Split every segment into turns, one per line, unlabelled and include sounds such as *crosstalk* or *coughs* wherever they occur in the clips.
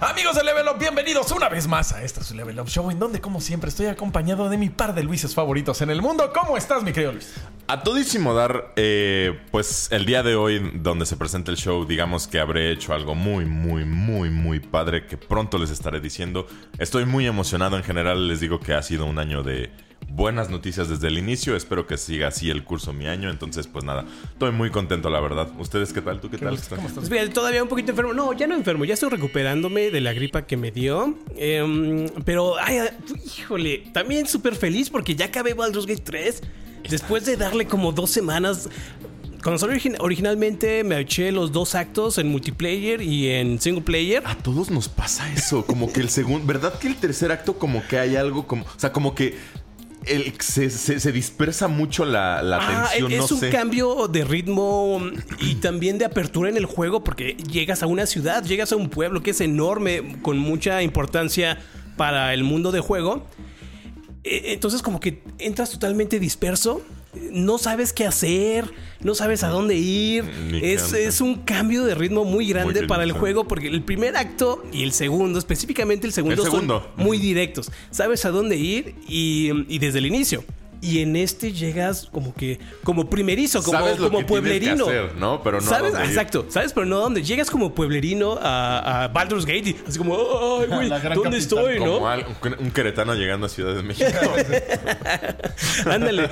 Amigos de Level Up, bienvenidos una vez más a este su Level Up Show, en donde, como siempre, estoy acompañado de mi par de Luises favoritos en el mundo. ¿Cómo estás, mi querido Luis?
A todísimo dar, eh, pues el día de hoy, donde se presenta el show, digamos que habré hecho algo muy, muy, muy, muy padre que pronto les estaré diciendo. Estoy muy emocionado en general, les digo que ha sido un año de buenas noticias desde el inicio. Espero que siga así el curso mi año. Entonces, pues nada, estoy muy contento, la verdad. ¿Ustedes qué tal? ¿Tú qué, tal?
¿Cómo estás?
Pues todavía un poquito enfermo. No, ya no enfermo, ya estoy recuperándome de la gripa que me dio. Em, pero, ay, híjole, también súper feliz porque ya acabé Baldur's Gate 3. Después de darle como dos semanas. Cuando salió origi- originalmente me eché los dos actos en multiplayer y en single player.
A todos nos pasa eso, como que el segundo, ¿verdad que el tercer acto como que hay algo como, o sea, como que el, se, se- se dispersa mucho la, la
Ah,
tensión,
es
no
un
sé.
cambio de ritmo y también de apertura en el juego porque llegas a una ciudad, llegas a un pueblo que es enorme, con mucha importancia para el mundo de juego. Eh, Entonces como que entras totalmente disperso, no sabes qué hacer, no sabes a dónde ir.
Qué
Es, es un cambio de ritmo muy grande
Muy
para el juego porque el primer acto y el segundo, específicamente el segundo,
El segundo.
son muy directos. Sabes a dónde ir y, y desde el inicio. Y en este llegas como que como primerizo, como,
Sabes lo
como
que tienes que
pueblerino.
hacer, ¿no? Pero no.
Exacto. ¿Sabes? Pero no dónde. Llegas como pueblerino a, a Baldur's Gate y así como, ay, *laughs* güey, ¿dónde
capital.
estoy, no?
Al- un, queretano llegando a Ciudad de México. *laughs*
Ándale.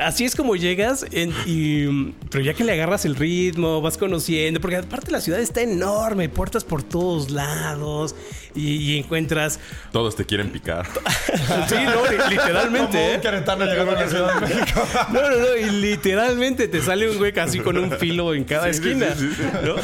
Así es como llegas, en- y, pero ya que le agarras el ritmo, vas conociendo, porque aparte la ciudad está enorme, puertas por todos lados y, y encuentras...
Todos te quieren picar. *laughs*
Sí, no,
Como
literalmente.
un
¿eh?
queretano llegando a la Ciudad de México. *laughs*
No, no, no, y literalmente te sale un güey casi con un filo en cada
Sí,
esquina,
sí, sí.
¿no?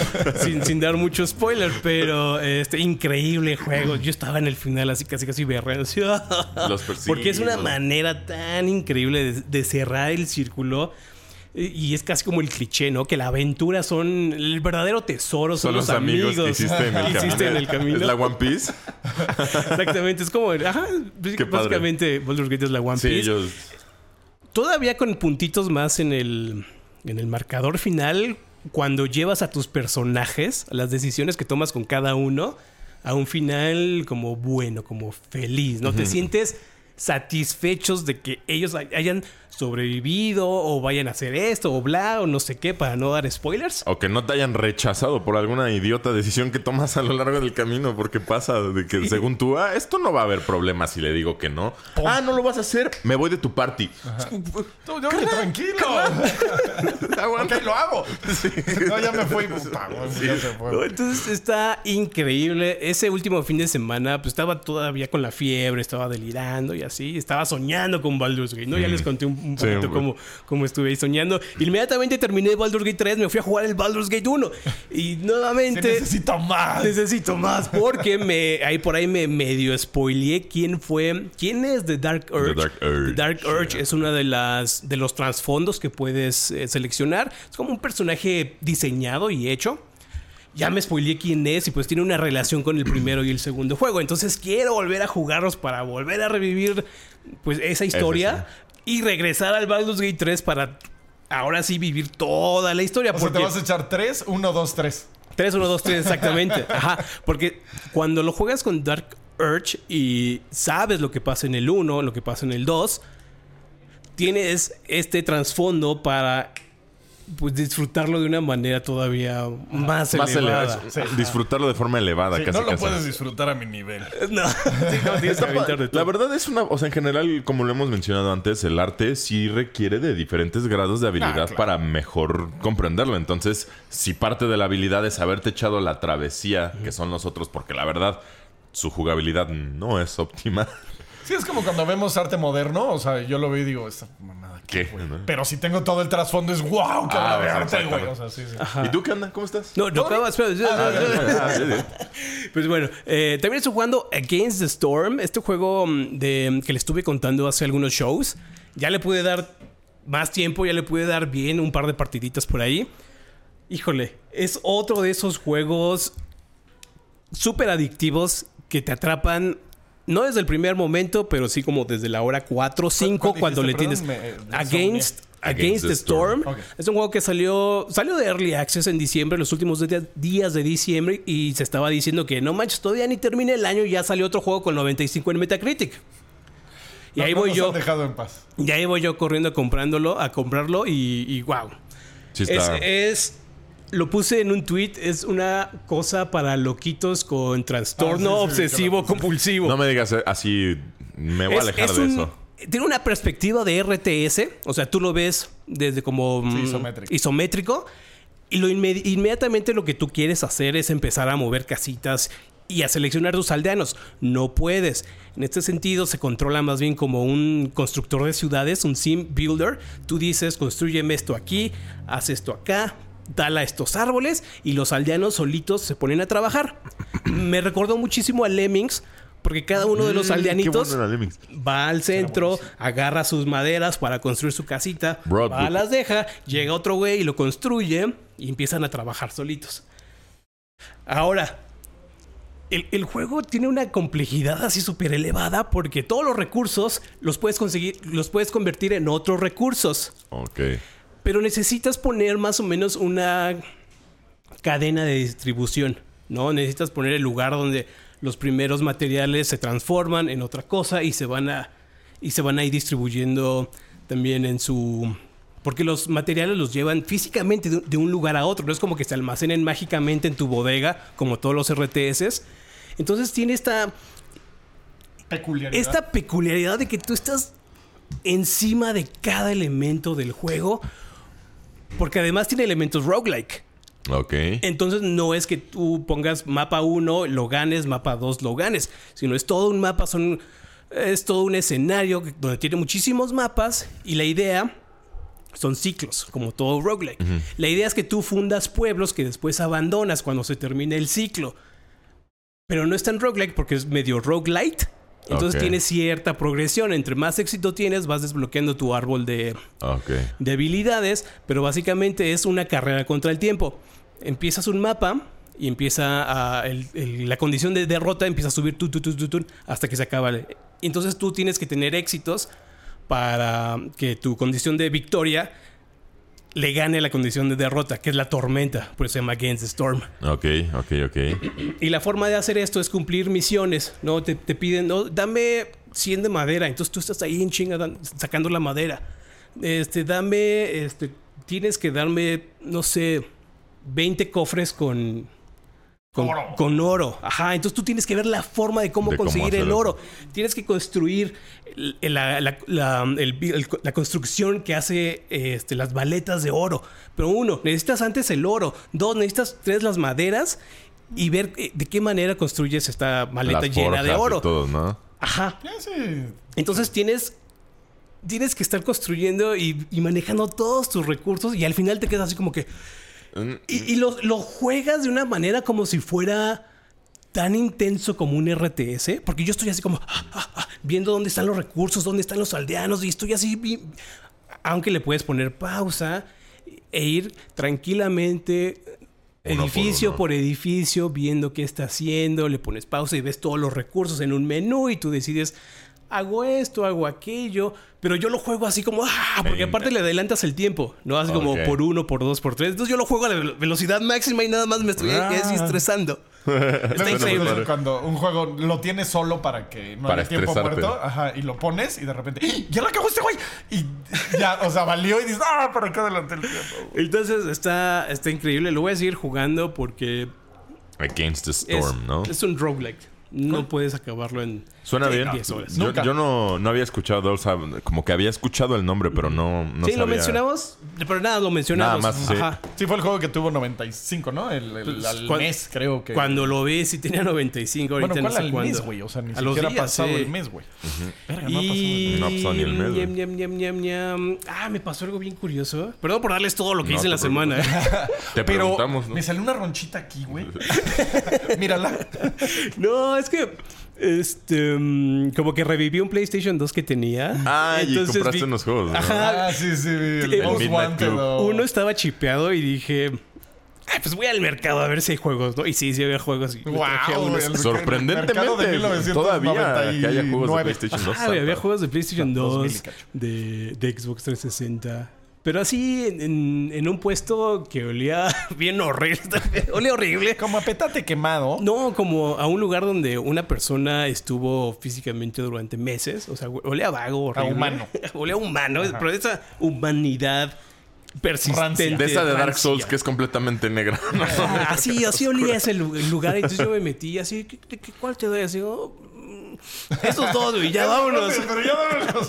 Sin, sin dar mucho spoiler, pero este increíble juego. Yo estaba en el final así casi casi berreando. así,
Los persiguen, *laughs*
Porque es una manera tan increíble de, de cerrar el círculo. Y es casi como el cliché, ¿no? Que la aventura son el verdadero tesoro, son,
Son los amigos, que hiciste en el *laughs*
hiciste en el camino.
¿Es la One Piece? *laughs*
Exactamente, es como, ajá,
padre.
básicamente Baldur's Gate es la One
Sí,
Piece
yo...
todavía con puntitos más en el, en el marcador final, cuando llevas a tus personajes, las decisiones que tomas con cada uno, a un final como bueno, como feliz, ¿no? Te sientes satisfechos de que ellos hay- hayan sobrevivido o vayan a hacer esto o bla o no sé qué para no dar spoilers.
O que no te hayan rechazado por alguna idiota decisión que tomas a lo largo del camino, porque pasa de que según tú, ah, esto no va a haber problema si le digo que no. Ah, no lo vas a hacer, me voy de tu party.
Tú, yo, tranquilo. *laughs*
Aguanta.
ok, lo hago. No, ya me fui. Güey, ya se fue.
¿no? Entonces está increíble. Ese último fin de semana, pues estaba todavía con la fiebre, estaba delirando y así. Estaba soñando con Baldur's Gate, ¿no? Ya les conté un, un
Sí,
poquito
güey.
cómo, cómo estuve ahí soñando. Inmediatamente terminé Baldur's Gate 3, me fui a jugar el Baldur's Gate 1. Y
Sí,
nuevamente.
necesito más.
Necesito más porque me ahí por ahí me medio spoileé quién fue, quién es The Dark Urge.
Dark Urge.
The Dark Urge es una de las de los trasfondos que puedes eh, seleccionar. Es como un personaje diseñado y hecho. Ya me spoileé quién es y pues tiene una relación con el primero y el segundo juego. Entonces quiero volver a jugarlos para volver a revivir pues esa historia y regresar al Baldur's Gate 3 para ahora sí vivir toda la historia.
O sea, te
porque-
vas a echar 3, 1, 2, 3.
3, 1, 2, 3, exactamente. *laughs* Ajá. Porque cuando lo juegas con Dark Urge y sabes lo que pasa en el 1, lo que pasa en el 2, tienes este trasfondo para pues disfrutarlo de una manera todavía más,
Más
elevada.
Disfrutarlo de forma elevada,
Sí,
casi
no lo
casi.
puedes disfrutar a mi nivel. *laughs*
No, sí, no, tienes que aventar de todo.
La verdad es una, o sea, en general, como lo hemos mencionado antes, el arte sí requiere de diferentes grados de habilidad
Ah, claro.
para mejor comprenderlo. Entonces, si parte de la habilidad es haberte echado la travesía, que son los otros, porque la verdad, su jugabilidad no es óptima.
Sí, es como cuando vemos arte moderno. O sea, yo lo veo y digo, esta.
¿Qué? ¿No?
Pero si tengo todo el trasfondo, es wow, qué
Ah,
de arte, güey.
exactamente.
O sea, sí, sí.
¿Y tú qué onda? ¿Cómo estás?
No, no, acaba, espera,
Ah, sí.
Pues bueno, eh, también estoy jugando Against the Storm, este juego mm, de, que le estuve contando hace algunos shows. Ya le pude dar más tiempo, ya le pude dar bien un par de partiditas por ahí. Híjole, es otro de esos juegos súper adictivos que te atrapan. No desde el primer momento, pero sí como desde la hora 4 o 5
cuál
cuando le tienes
me-
Against Against the Storm. Es un juego que salió salió de Early Access en diciembre, los últimos días de diciembre, y se estaba diciendo que no manches, todavía ni termina el año y ya salió otro juego con 95 en Metacritic. Y
No-
ahí
no
voy
nos
yo,
han dejado en paz.
y ahí voy yo corriendo comprándolo, a comprarlo y, y wow.
Sí
Es,
está.
es- lo puse en un tweet, es una cosa para loquitos con trastorno
Ah, sí, sí,
obsesivo compulsivo.
No me digas eh, así. Me voy a alejar
es
de
un-
eso.
Tiene una perspectiva de RTS, o sea, tú lo ves desde como mm,
isométrico.
isométrico, y lo inme- inmediatamente lo que tú quieres hacer es empezar a mover casitas y a seleccionar tus aldeanos. No puedes. En este sentido, se controla más bien como un constructor de ciudades, un sim builder. Tú dices, construyeme esto aquí, haz esto acá, tala estos árboles y los aldeanos solitos se ponen a trabajar. Me recordó muchísimo a Lemmings. Porque cada uno de los
Mm,
aldeanitos
bueno
va al centro, agarra sus maderas para construir su casita, va, las deja, llega otro güey y lo construye y empiezan a trabajar solitos. Ahora, el, el juego tiene una complejidad así súper elevada porque todos los recursos los puedes conseguir, los puedes convertir en otros recursos.
Ok.
Pero necesitas poner más o menos una cadena de distribución, ¿no? Necesitas poner el lugar donde los primeros materiales se transforman en otra cosa y se van a y se van a ir distribuyendo también en su porque los materiales los llevan físicamente de, de un lugar a otro, no es como que se almacenen mágicamente en tu bodega como todos los RTS. Entonces tiene esta
Peculiaridad.
esta peculiaridad de que tú estás encima de cada elemento del juego. Porque además tiene elementos roguelike.
Ok.
Entonces no es que tú pongas mapa 1, lo ganes, mapa 2, lo ganes. Sino es todo un mapa, son, es todo un escenario donde tiene muchísimos mapas. Y la idea son ciclos, como todo roguelike. La idea es que tú fundas pueblos que después abandonas cuando se termine el ciclo. Pero no es tan roguelike porque es medio roguelite. Entonces
Ok.
tiene cierta progresión. Entre más éxito tienes, vas desbloqueando tu árbol de, habilidades, pero básicamente es una carrera contra el tiempo. Empiezas un mapa y empieza a, el- el- la condición de derrota empieza a subir tu, tu, tu, hasta que se acaba. Entonces tú tienes que tener éxitos para que tu condición de victoria le gane la condición de derrota, que es la tormenta, por eso se llama Against the Storm.
Ok, ok, ok.
Y la forma de hacer esto es cumplir misiones, ¿no? Te, te piden, no, dame 100 de madera. Entonces tú estás ahí en chinga sacando la madera. Este, dame, este, tienes que darme, no sé, 20 cofres con... Con
Oro.
con oro. Ajá. Entonces tú tienes que ver la forma de cómo
De
conseguir el oro. Tienes que construir la, la- la- el- el- la construcción que hace este, las baletas de oro. Pero uno, necesitas antes el oro. Dos, necesitas tres las maderas y ver eh, de qué manera construyes esta maleta
Las
llena de
y
oro.
todo, ¿no?
Ajá. Entonces tienes, tienes que estar construyendo y, y manejando todos tus recursos y al final te quedas así como que...
Mm,
Y, y lo, lo juegas de una manera como si fuera tan intenso como un RTS, porque yo estoy así como ah, ah, ah, viendo dónde están los recursos, dónde están los aldeanos, y estoy así, aunque le puedes poner pausa e ir tranquilamente
Uno
edificio por edificio, viendo qué está haciendo, le pones pausa y ves todos los recursos en un menú y tú decides, hago esto, hago aquello, pero yo lo juego así como, ah, porque aparte le adelantas el tiempo, ¿no? Así como por uno, por dos, por tres. Entonces yo lo juego a la velo- velocidad máxima y nada más me estoy
Ah.
estresando. *laughs* Está increíble.
cuando un juego lo tienes solo para que no
Para
haya tiempo muerto. Ajá, y lo pones y de repente, ¡Ah! ¡ya lo acabó este güey! Y ya, o sea, valió y dices, ¡ah, para qué adelanté el tiempo!
Entonces está, está increíble. Lo voy a seguir jugando porque
Against the
es,
Storm, ¿no?
es un roguelike. No puedes acabarlo en
Suena bien.
10 horas.
Yo,
Nunca.
yo no, no había escuchado, o sea, como que había escuchado el nombre, pero no, no
sí,
sabía.
lo mencionamos, pero nada, lo mencionamos.
Nada más, sí.
Ajá.
Sí, fue el juego que tuvo 95, ¿no? El, el-
Pues,
al mes, creo que.
Cuando lo ves sí tenía 95, ahorita
bueno, ¿cuál
no sé
al
cuándo.
mes, güey? O sea, ni
A los
siquiera ha
días,
pasado
sí.
el mes, güey. Verga, no ha pasado el
Y...
mes.
No ha pasado ni el mes,
ñam, ñam, ñam, ñam. Ah, me pasó algo bien curioso. Perdón por darles todo lo que
No
hice en la semana. ¿eh? *laughs*
Te
Pero
preguntamos, ¿no?
me salió una ronchita aquí, güey. *laughs* *laughs* Mírala.
No, es que. Este. mm, Como que reviví un PlayStation 2 que tenía.
Ah, y compraste
vi-
unos juegos, ¿no?
Ajá.
Ah, sí, sí. El,
El Uno estaba chipeado y dije. Ay, pues voy al mercado a ver si hay juegos, ¿no? Y sí, sí había juegos. Y
Wow,
unos.
el
Sorprendentemente,
mercado de 1999.
todavía que haya juegos de PlayStation 2.
Ah, había juegos de PlayStation
2000 y
2,
cacho.
de, de Xbox 360. Pero así en, en un puesto que olía *laughs* bien horrible. *laughs* olía horrible.
Como a petate quemado.
No, como a un lugar donde una persona estuvo físicamente durante meses. O sea, olía vago, horrible.
humano. *laughs*
olía humano. Pero esa humanidad persistente.
Rancia.
De esa de Dark
rancia.
Souls que es completamente negra. ¿no?
Ah, así, así olía ese lugar. Entonces yo me metí así, ¿qué- ¿cuál te doy? Así, oh, mm, estos dos, güey, ya vámonos.
Pero ya vámonos.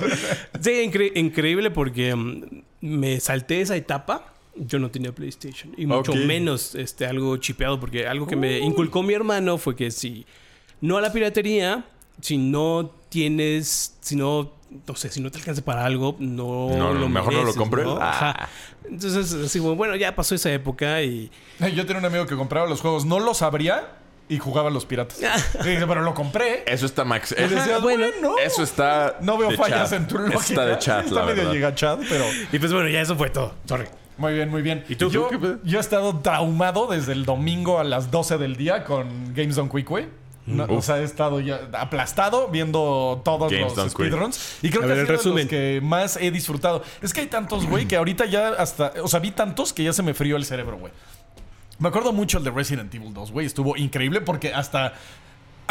Sí, incre- increíble porque mm, me salté esa etapa. Yo no tenía PlayStation. Y mucho menos este, algo chipeado. Porque algo que me inculcó mi hermano fue que si no a la piratería, si no tienes, si no, no sé, si no te alcanza para algo, no,
No,
lo
mejor no lo.
¿no?
Ah.
Ajá. Entonces, así bueno, ya pasó esa época y...
Yo tenía un amigo que compraba los juegos, no los abría y jugaba a los piratas. Y dice, pero lo compré.
Eso está Max.
Y
bueno,
bueno,
Eso está.
no veo
de
fallas
chat.
en tu lógica.
Está de chat,
Está
la
medio
verdad.
llega chat, pero
Y pues bueno, ya eso fue todo. Sorry.
muy bien, muy bien.
¿Y tú?
Yo, yo he estado traumado desde el domingo a las 12 del día con Games on Quick Way. No, o sea, he estado ya aplastado viendo todos
Games
los speedruns. Y creo
A
que
ver,
ha
el
sido de
resumen.
los que más he disfrutado. Es que hay tantos, güey, que ahorita ya hasta... O sea, vi tantos que ya se me frió el cerebro, güey. Me acuerdo mucho el de Resident Evil 2, güey. Estuvo increíble porque hasta...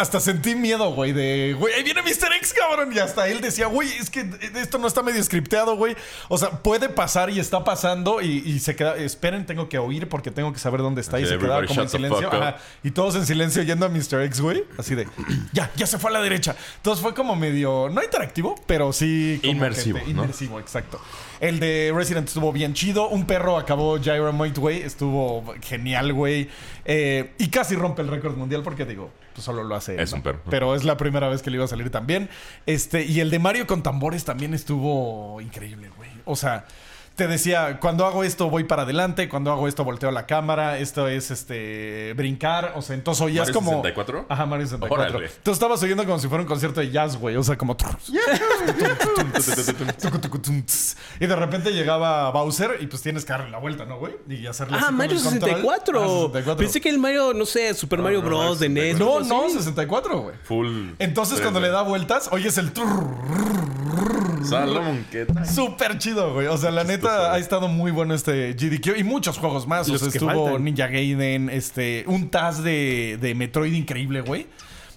Hasta sentí miedo, güey, de, güey, ahí viene Mr. X, cabrón. Y hasta él decía, güey, es que esto no está medio scripteado, güey. O sea, puede pasar y está pasando y, y se queda, esperen, tengo que oír porque tengo que saber dónde está. Y se quedaba como en silencio. Ajá. Y todos en silencio yendo a Mr. X, güey. Así de, *clears throat* ya, ya se fue a la derecha. Entonces fue como medio, no interactivo, pero sí. como
Inmersivo,
que te-
¿no?
Inmersivo, exacto. El de Resident estuvo bien chido. Un perro acabó Gyromoid, güey. Estuvo genial, güey. Eh, y casi rompe el récord mundial porque digo, pues solo lo hace.
Es un perro.
Pero es la primera vez que le iba a salir también. Este, y el de Mario con tambores también estuvo increíble, güey. O sea. Te decía, cuando hago esto voy para adelante, cuando hago esto volteo la cámara, esto es este brincar, o sea, entonces oías
¿Mario
como
64?
Ajá, Mario 64.
Órale.
Entonces estabas oyendo como si fuera un concierto de jazz, güey, o sea, como y de repente llegaba Bowser y pues tienes que darle la vuelta, ¿no, güey? Y hacerle así
Ah,
con
Mario
el control.
64.
Ah, 64.
Pensé que el Mario, no sé, Super Mario Bros. de NES.
No, no,
así.
64, güey.
Full.
Entonces cuando le da vueltas, oyes el
Salomon, ¿qué tal?
Súper chido, güey. O sea, la neta ha estado muy bueno este GDQ y muchos juegos más. O sea, estuvo
faltan.
Ninja Gaiden, este, un Taz de, de Metroid increíble, güey.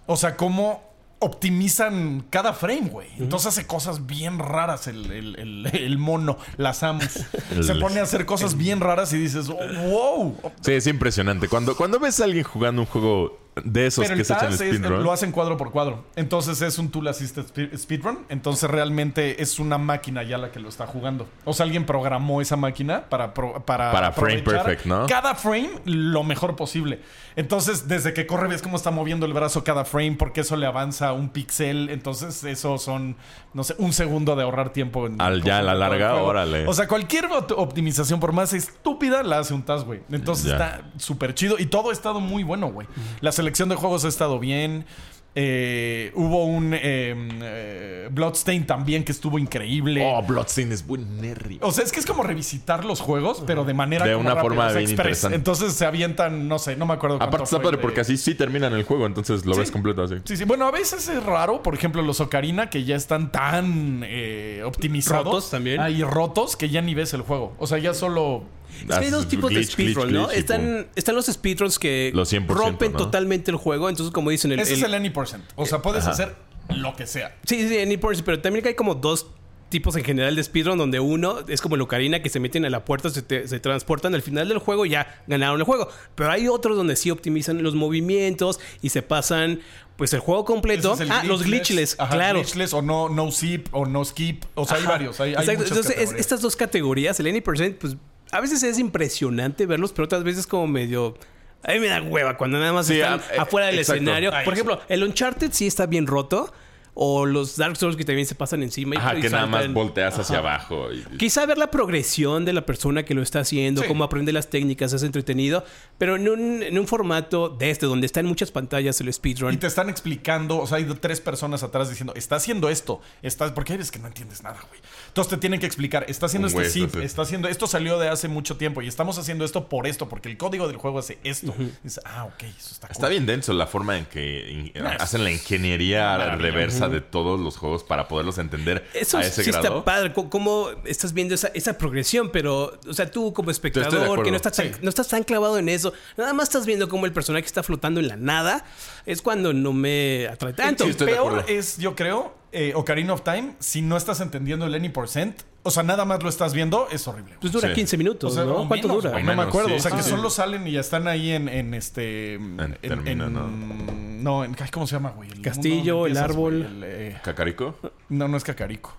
O sea, cómo optimizan cada frame, güey. Entonces hace cosas bien raras el, el- el- el mono, las Samus. *laughs* Se pone a hacer cosas bien raras y dices, oh, wow.
Sí, es impresionante. Cuando, cuando ves a alguien jugando un juego de esos
Pero
que
el
se echan speedrun.
lo hacen cuadro por cuadro. Entonces es un tool assisted spe- speedrun. Entonces realmente es una máquina ya la que lo está jugando. O sea, alguien programó esa máquina para pro- para,
Para frame perfect, ¿no?
Cada frame lo mejor posible. Entonces, desde que corre ves cómo está moviendo el brazo cada frame, porque eso le avanza un pixel. Entonces, eso son, no sé, un segundo de ahorrar tiempo. En
Al- ya a la larga, órale.
O sea, cualquier op- optimización, por más estúpida, la hace un TAS, güey. Entonces
Ya.
está súper chido. Y todo ha estado muy bueno, güey. La selección de juegos ha estado bien. Eh, hubo un eh, eh, Bloodstain también que estuvo increíble.
Oh, Bloodstain es buen nerry.
O sea, es que es como revisitar los juegos, pero de manera
De
como
una
rápida,
forma
o sea,
bien
express.
interesante.
Entonces se avientan, no sé, no me acuerdo
Aparte está padre
de-
porque así sí terminan el juego, entonces lo
Sí.
ves completo así.
Sí, sí. Bueno, a veces es raro, por ejemplo, los Ocarina que ya están tan eh, optimizados.
Rotos también.
Ahí rotos que ya ni ves el juego. O sea, ya solo
Es que hay dos tipos de speedrun, ¿no?
glitch.
Están, están los speedruns que
Los 100%,
rompen
¿no?
totalmente el juego. Entonces, como dicen, el,
Ese
el-
es el any%. O sea, puedes
Ajá.
hacer lo que sea.
Sí, sí, any portion, pero también hay como dos tipos en general de speedrun donde uno es como el Ocarina que se meten a la puerta, se, te- se transportan al final del juego y ya ganaron el juego. Pero hay otros donde sí optimizan los movimientos y se pasan pues el juego completo.
Ese es el
ah, los glitchless,
Ajá,
claro.
Glitchless o no, no zip o no skip. O sea, hay varios. Hay, hay
Entonces, es- estas dos categorías, el any%, pues a veces es impresionante verlos, pero otras veces como medio... A mí me da hueva cuando nada más
Sí,
están
ah, eh,
afuera del
exacto.
escenario.
Ay,
Por ejemplo, el Uncharted sí está bien roto. O los Dark Souls que también se pasan encima. y-
Ajá,
y
que nada más volteas hacia abajo. y-
Quizá ver la progresión de la persona que lo está haciendo,
Sí.
cómo aprende las técnicas, es entretenido. Pero en un, en un formato de este, donde está en muchas pantallas el speedrun.
Y te están explicando, o sea, hay tres personas atrás diciendo, está haciendo esto, está, porque hay veces que no entiendes nada, güey. Entonces te tienen que explicar, está haciendo este zip,
sí,
está haciendo, esto salió de hace mucho tiempo y estamos haciendo esto por esto, porque el código del juego hace esto. Dices, ah, ok, eso está,
Está
cool".
bien denso la forma en que in- hacen la ingeniería reversa sea, de todos los juegos para poderlos entender
Eso
a ese
sí
grado.
está padre. ¿Cómo estás viendo esa, esa progresión? Pero, o sea, tú como espectador, que no estás, tan,
Sí.
no estás tan clavado en eso, nada más estás viendo cómo el personaje está flotando en la nada, es cuando no me atrae tanto.
Sí,
peor es, yo creo, eh, Ocarina of Time, si no estás entendiendo el any percent, o sea, nada más lo estás viendo, es horrible.
Pues dura
Sí.
15 minutos,
O sea,
¿no? ¿Cuánto
menos,
dura?
no me acuerdo.
sí,
o sea,
sí,
que
sí.
solo salen y ya están ahí en, en este. En,
termina, ¿no?
No, en, ¿cómo se llama, güey? El
Castillo,
mundo
el árbol.
güey, el, eh,
¿Cacarico?
no, no es Cacarico.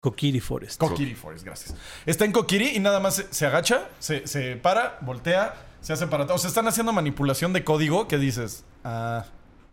Kokiri Forest.
Kokiri Forest, gracias. Está en Kokiri y nada más se, se agacha, se, se para, voltea, se hace para atrás. O sea, están haciendo manipulación de código que dices. Ah.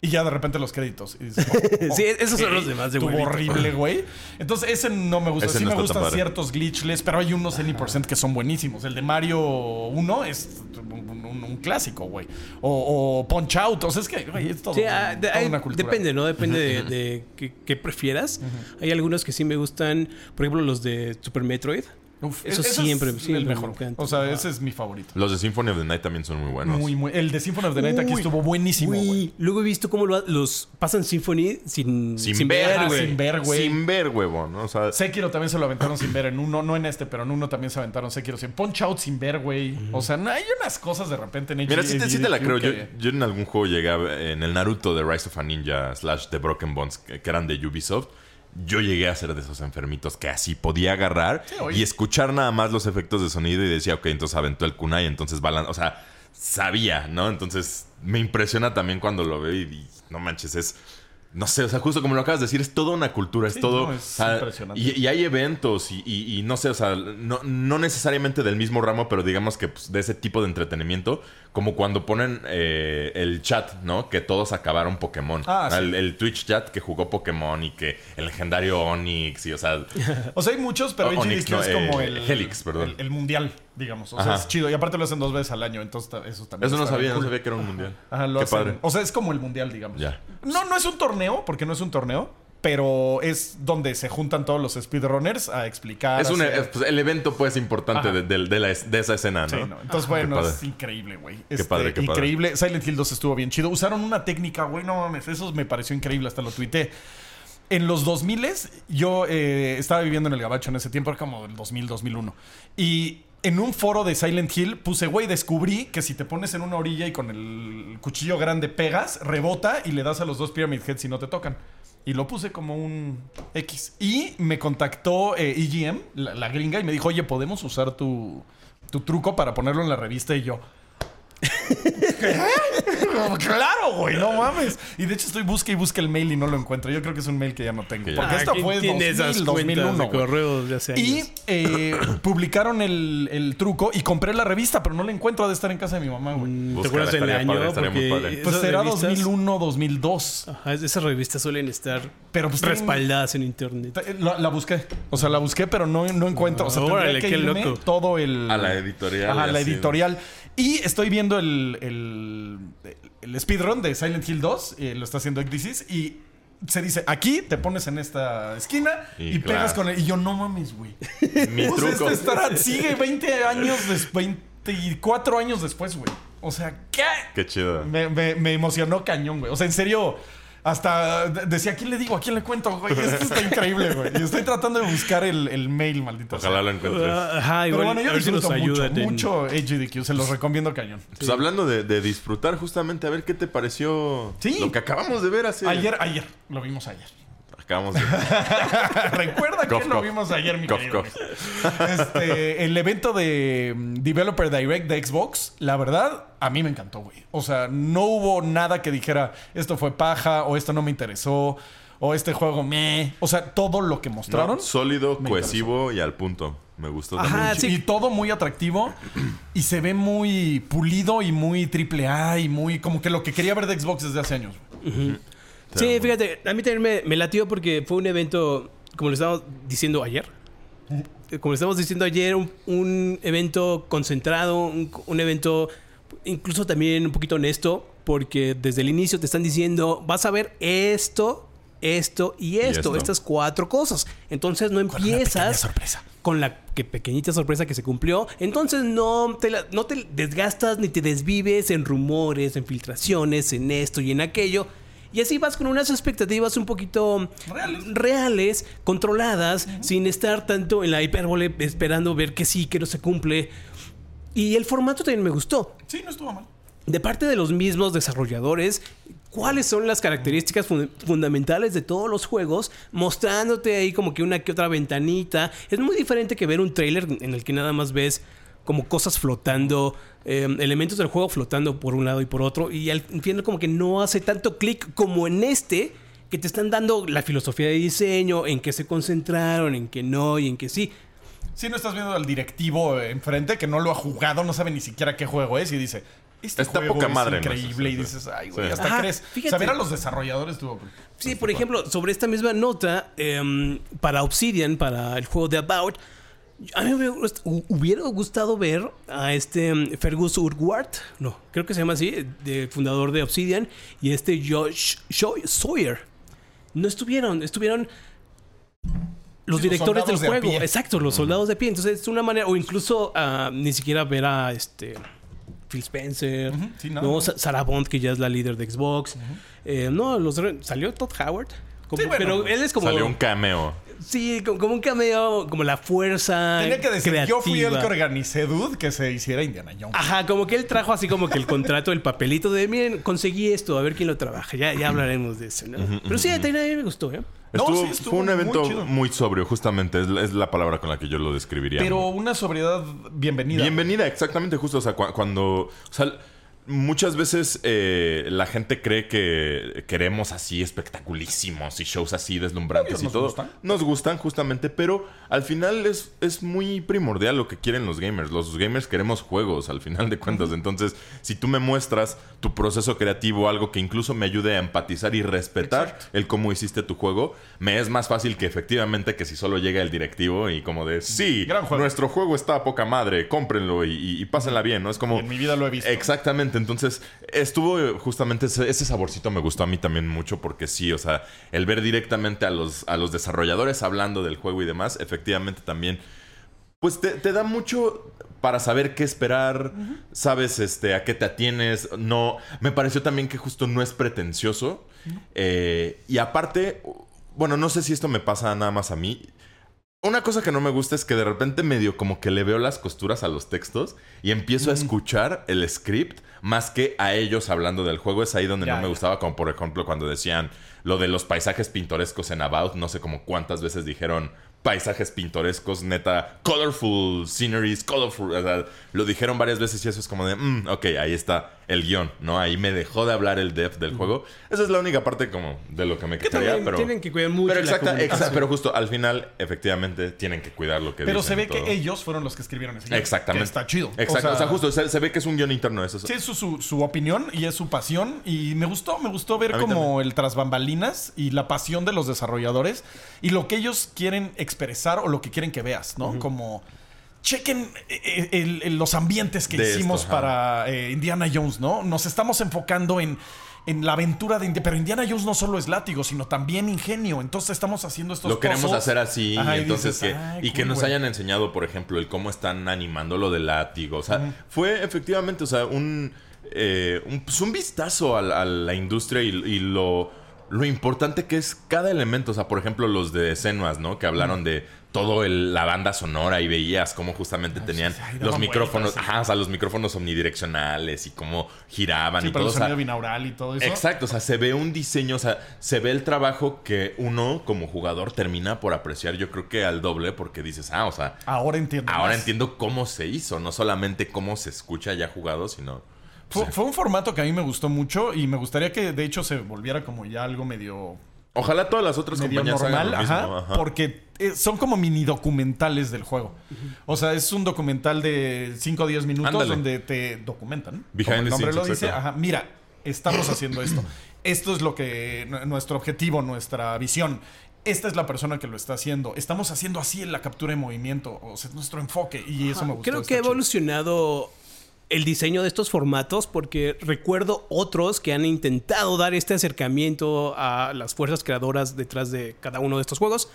Y ya de repente los créditos. Y dices, *laughs* oh,
Sí, esos son los demás de
estuvo horrible, güey. Entonces, ese no me gusta.
Ese
sí
no
me gustan ciertos glitchless, pero hay unos Any% que son buenísimos. El de Mario 1 es un, un- un clásico, güey. O, o Punch Out. O sea, es que, güey, es todo,
Sí, ah, de-
toda
hay-
una cultura.
depende, ¿no? Depende de, de qué, qué prefieras. Hay algunos que sí me gustan, por ejemplo, los de Super Metroid.
Uf,
Eso
ese
siempre-
es
siempre
el
me
mejor.
encanta.
O sea, ese es mi favorito.
Los de Symphony of the Night también son muy buenos.
Muy, muy. El de Symphony of the Night aquí estuvo buenísimo,
Uy,
güey.
Luego he visto cómo lo- los pasan Symphony sin,
Sin, ver,
Ah,
güey.
sin ver, güey.
Sin ver, huevo, ¿no? O sea,
Sekiro también se lo aventaron sin ver en uno, no en este, pero en uno también se aventaron Sekiro sin Punch Out sin ver, güey. O sea, no, hay unas cosas de repente en
Mira, sí te, sí te la creo. Yo,
que-
yo en algún juego llegué a ver- en el Naruto de Rise of a Ninja slash The Broken Bones, que, que eran de Ubisoft. Yo llegué a ser de esos enfermitos que así podía agarrar y escuchar nada más los efectos de sonido y decía, ok, entonces aventó el kunai, entonces balan... O sea, sabía, ¿no? Entonces me impresiona también cuando lo veo y, y no manches, es... No sé, o sea, justo como lo acabas de decir, es toda una cultura, es
Sí,
todo...
no, es
o sea,
impresionante.
Y, y hay eventos y, y- y no sé, o sea, no, no necesariamente del mismo ramo, pero digamos que pues, de ese tipo de entretenimiento, como cuando ponen eh, el chat, ¿no? Que todos acabaron Pokémon.
Ah, sí.
el, el Twitch chat que jugó Pokémon y que el legendario Onix y, o sea, *laughs*
O sea, hay muchos, pero
O- Onyx,
HDQ
no,
es como
eh,
el.
Helix, perdón.
El, el mundial, digamos. O sea,
Ajá.
es chido. Y aparte lo hacen dos veces al año, entonces eso también.
eso no sabía, no sabía que era un mundial.
Ajá, lo
Qué
hacen-
padre.
O sea, es como el mundial, digamos.
Ya.
No, no es un torneo, porque no es un torneo, pero es donde se juntan todos los speedrunners a explicar.
Es un, es, pues, el evento, pues, importante de, de- de la es- de esa escena, ¿no?
Sí, no. Entonces, bueno,
padre.
es increíble, güey.
Qué
Este,
padre, qué padre.
increíble. Silent Hill 2 estuvo bien chido. Usaron una técnica, güey, no mames. Eso me pareció increíble, hasta lo tuité. En los 2000 yo eh, estaba viviendo en el Gabacho en ese tiempo, era como el 2000, 2001. Y en un foro de Silent Hill puse, güey, descubrí que si te pones en una orilla y con el cuchillo grande pegas, rebota y le das a los dos Pyramid Heads y no te tocan. Y lo puse como un X. Y me contactó eh, EGM, la, la gringa, y me dijo, oye, ¿podemos usar tu, tu truco para ponerlo en la revista? Y yo... *laughs* Claro, güey, no mames. Y de hecho estoy busque y busque el mail y no lo encuentro. Yo creo que es un mail que ya no tengo. Porque
Ah,
esto
¿quién
fue en
tiene
2000,
esas cuentas
2001.
de
güey.
correo de hace
Y
años?
eh, *coughs* publicaron el, el truco y compré la revista, pero no la encuentro. Ha de estar en casa de mi mamá, güey.
¿Te
Búscala,
acuerdas del año?
padre,
Porque.
Pues será
revistas-
2001, 2002.
Ajá, esas revistas suelen estar
Pero pues
respaldadas en internet.
La, la busqué. O sea, la busqué, pero no, no encuentro. O sea,
Órale,
que
qué
irme
loco.
todo el...
A la editorial.
Ajá,
y
la editorial. Y estoy viendo el, el, el speedrun de Silent Hill 2. eh, lo está haciendo Ecdisis. Y se dice, aquí te pones en esta esquina y,
Y
pegas con él. Y yo, no mames, güey. *laughs*
Mi
O sea,
truco.
este estará- sigue 20 años después, 24 años después, güey. O sea, ¿qué?
Qué chido.
Me, me- me emocionó cañón, güey. O sea, en serio, hasta de- decía, ¿a quién le digo? ¿A quién le cuento, güey? Esto está increíble, güey. Y estoy tratando de buscar el, el mail, maldito. sea.
Ojalá lo encuentres.
Ajá,
Pero bueno, yo
ver si nos
disfruto mucho,
ayudan. en-
mucho HDQ. Se los recomiendo cañón.
Pues hablando de, de disfrutar, justamente, a ver qué te pareció
Sí.
lo que acabamos de ver hace.
Ayer, ayer. Lo vimos ayer.
Acabamos de. *laughs*
Recuerda que
Cof,
lo vimos ayer, mi
Cof,
querido. Este, el evento de mm, Developer Direct de Xbox, la verdad, a mí me encantó, güey. O sea, no hubo nada que dijera esto fue paja o esto no me interesó o este juego me. O sea, todo lo que mostraron.
No, sólido, cohesivo y al punto. Me gustó
Ajá,
también.
sí.
Y todo muy atractivo y se ve muy pulido y muy triple A y muy como que lo que quería ver de Xbox desde hace años. güey.
Sí, fíjate, a mí también me, me latió porque fue un evento, como le estábamos diciendo ayer, como le estábamos diciendo ayer, un, un evento concentrado, un, un evento incluso también un poquito honesto, porque desde el inicio te están diciendo, vas a ver esto, esto y esto,
esto.
estas cuatro cosas. Entonces no
Con
empiezas
sorpresa.
con la que pequeñita sorpresa que se cumplió. Entonces no te, la- no te desgastas ni te desvives en rumores, en filtraciones, en esto y en aquello. Y así vas con unas expectativas un poquito
Reales.
reales, controladas, sin estar tanto en la hipérbole esperando ver que sí, que no se cumple. Y el formato también me gustó.
Sí, no estuvo mal.
De parte de los mismos desarrolladores, cuáles son las características fun- fundamentales de todos los juegos, mostrándote ahí como que una que otra ventanita. Es muy diferente que ver un trailer en el que nada más ves como cosas flotando, eh, elementos del juego flotando por un lado y por otro, y al final como que no hace tanto clic como en este, que te están dando la filosofía de diseño, en que se concentraron, en que no y en que sí.
Si no estás viendo al directivo enfrente que no lo ha jugado, no sabe ni siquiera qué juego es y dice, este
Está
juego
poca
es
madre, ¿no?
increíble.
Sí,
y dices, ay, güey,
Sí.
hasta
Ajá,
crees.
fíjate.
Saber a los desarrolladores estuvo.
Sí, por ejemplo, sobre esta misma nota, em, para Obsidian, para el juego de About, a mí me hubiera gustado ver a este em, Fergus Urquhart, no, creo que se llama así, de fundador de Obsidian, y este Josh Sawyer. No estuvieron, estuvieron los
Sí, los
directores del
de
juego, exacto, los soldados de pie. Entonces es una manera, o incluso ah, ni siquiera ver a este Phil Spencer,
sí, no,
no,
no.
Sa- Sarah Bond, que ya es la líder de Xbox. Eh, no, los salió Todd Howard. Como-
Sí, bueno,
pero él es como.
Salió un cameo.
Sí, como, como un cameo, como la fuerza.
Tenía que decir, yo fui el
creativa.
que organicé, dude, que se hiciera Indiana Jones.
Ajá, como que él trajo así como que el contrato, el papelito de, miren, conseguí esto, a ver quién lo trabaja. Ya, ya hablaremos de eso, ¿no? Pero sí, a mí me gustó, ¿eh?
No,
Estuvo-
sí, estuvo
fue un evento muy, sobrio, justamente. Es, la- es la palabra con la que yo lo describiría.
Pero una sobriedad bienvenida.
Bienvenida, exactamente, justo. O sea, cua- cuando. O sea, muchas veces eh, la gente cree que queremos así espectaculísimos y shows así deslumbrantes y
nos
todo.
gustan.
Nos gustan, justamente, pero al final es, es muy primordial lo que quieren los gamers. Los gamers queremos juegos, al final de cuentas. Entonces, si tú me muestras tu proceso creativo, algo que incluso me ayude a empatizar y respetar
Exacto.
el cómo hiciste tu juego, me es más fácil que efectivamente que si solo llega el directivo y como de, sí,
Gran juego.
nuestro juego está a poca madre, cómprenlo y, y- y pásenla bien, ¿no? Es como...
En mi vida lo he visto.
Exactamente, entonces estuvo eh, justamente ese, ese saborcito me gustó a mí también mucho porque sí, o sea, el ver directamente a los, a los desarrolladores hablando del juego y demás, efectivamente también, pues te, te da mucho para saber qué esperar, sabes este, a qué te atienes, no, me pareció también que justo no es pretencioso eh, y aparte, bueno, no sé si esto me pasa nada más a mí, una cosa que no me gusta es que de repente medio como que le veo las costuras a los textos y empiezo a escuchar el script más que a ellos hablando del juego. Es ahí donde
Ya,
no me
ya.
gustaba, como por ejemplo cuando decían lo de los paisajes pintorescos en About. No sé como cuántas veces dijeron paisajes pintorescos, neta, colorful sceneries, colorful. o sea, lo dijeron varias veces y eso es como de, mm, ok, ahí está el guion, ¿no? Ahí me dejó de hablar el dev del juego. Esa es la única parte como de lo que me
Que
quedaría, pero...
tienen que cuidar mucho
Pero exacta, exacta- pero justo al final, efectivamente, tienen que cuidar lo que
Pero
dicen
se ve
todo.
que ellos fueron los que escribieron ese guion,
Exactamente.
Que está chido.
Exacto. O sea, justo, se, se ve que es un guion interno eso.
Sí, es su, su, su opinión y es su pasión. Y me gustó, me gustó ver como
también.
el tras bambalinas y la pasión de los desarrolladores y lo que ellos quieren expresar o lo que quieren que veas, ¿no? Como. Chequen eh, el- el- los ambientes que
De
hicimos para eh, Indiana Jones, ¿no? Nos estamos enfocando en, en la aventura de Indiana. Pero Indiana Jones no solo es látigo, sino también ingenio. Entonces estamos haciendo estos
Lo queremos hacer así.
Ajá,
y entonces
dices,
que,
"Ay,
y que nos
güey".
hayan enseñado, por ejemplo, el cómo están animando lo del látigo. O sea, fue efectivamente, o sea, un, eh, un, pues, un vistazo a, la- a la industria y, y lo, lo importante que es cada elemento. O sea, por ejemplo, los de Senuas, ¿no? Que hablaron de todo el- la banda sonora y veías cómo justamente tenían
sí, ahí
los micrófonos,
vueltas,
ajá, o sea, los micrófonos omnidireccionales y cómo giraban
Sí,
y todo.
el
o sea,
sonido binaural y todo eso.
Exacto, o sea, se ve un diseño, o sea, se ve el trabajo que uno como jugador termina por apreciar, yo creo que al doble, porque dices, ah, o sea,
Ahora entiendo.
ahora
más.
entiendo cómo se hizo, no solamente cómo se escucha ya jugado, sino...
Fue, fue un formato que a mí me gustó mucho y me gustaría que de hecho se volviera como ya algo medio,
Ojalá todas las otras
medio
compañías hagan
normal,
lo mismo,
ajá,
ajá.
porque eh, son como mini documentales del juego. O sea, es un documental de 5 o 10 minutos
Ándale.
donde te documentan.
Behind
como el
the
nombre
scenes,
lo dice,
exacto.
ajá, mira, estamos haciendo esto. Esto es lo que nu- nuestro objetivo, nuestra visión. Esta es la persona que lo está haciendo. Estamos haciendo así en la captura de movimiento. O sea, es nuestro enfoque. Y eso me gustó.
Creo que ha evolucionado el diseño de estos formatos porque recuerdo otros que han intentado dar este acercamiento a las fuerzas creadoras detrás de cada uno de estos juegos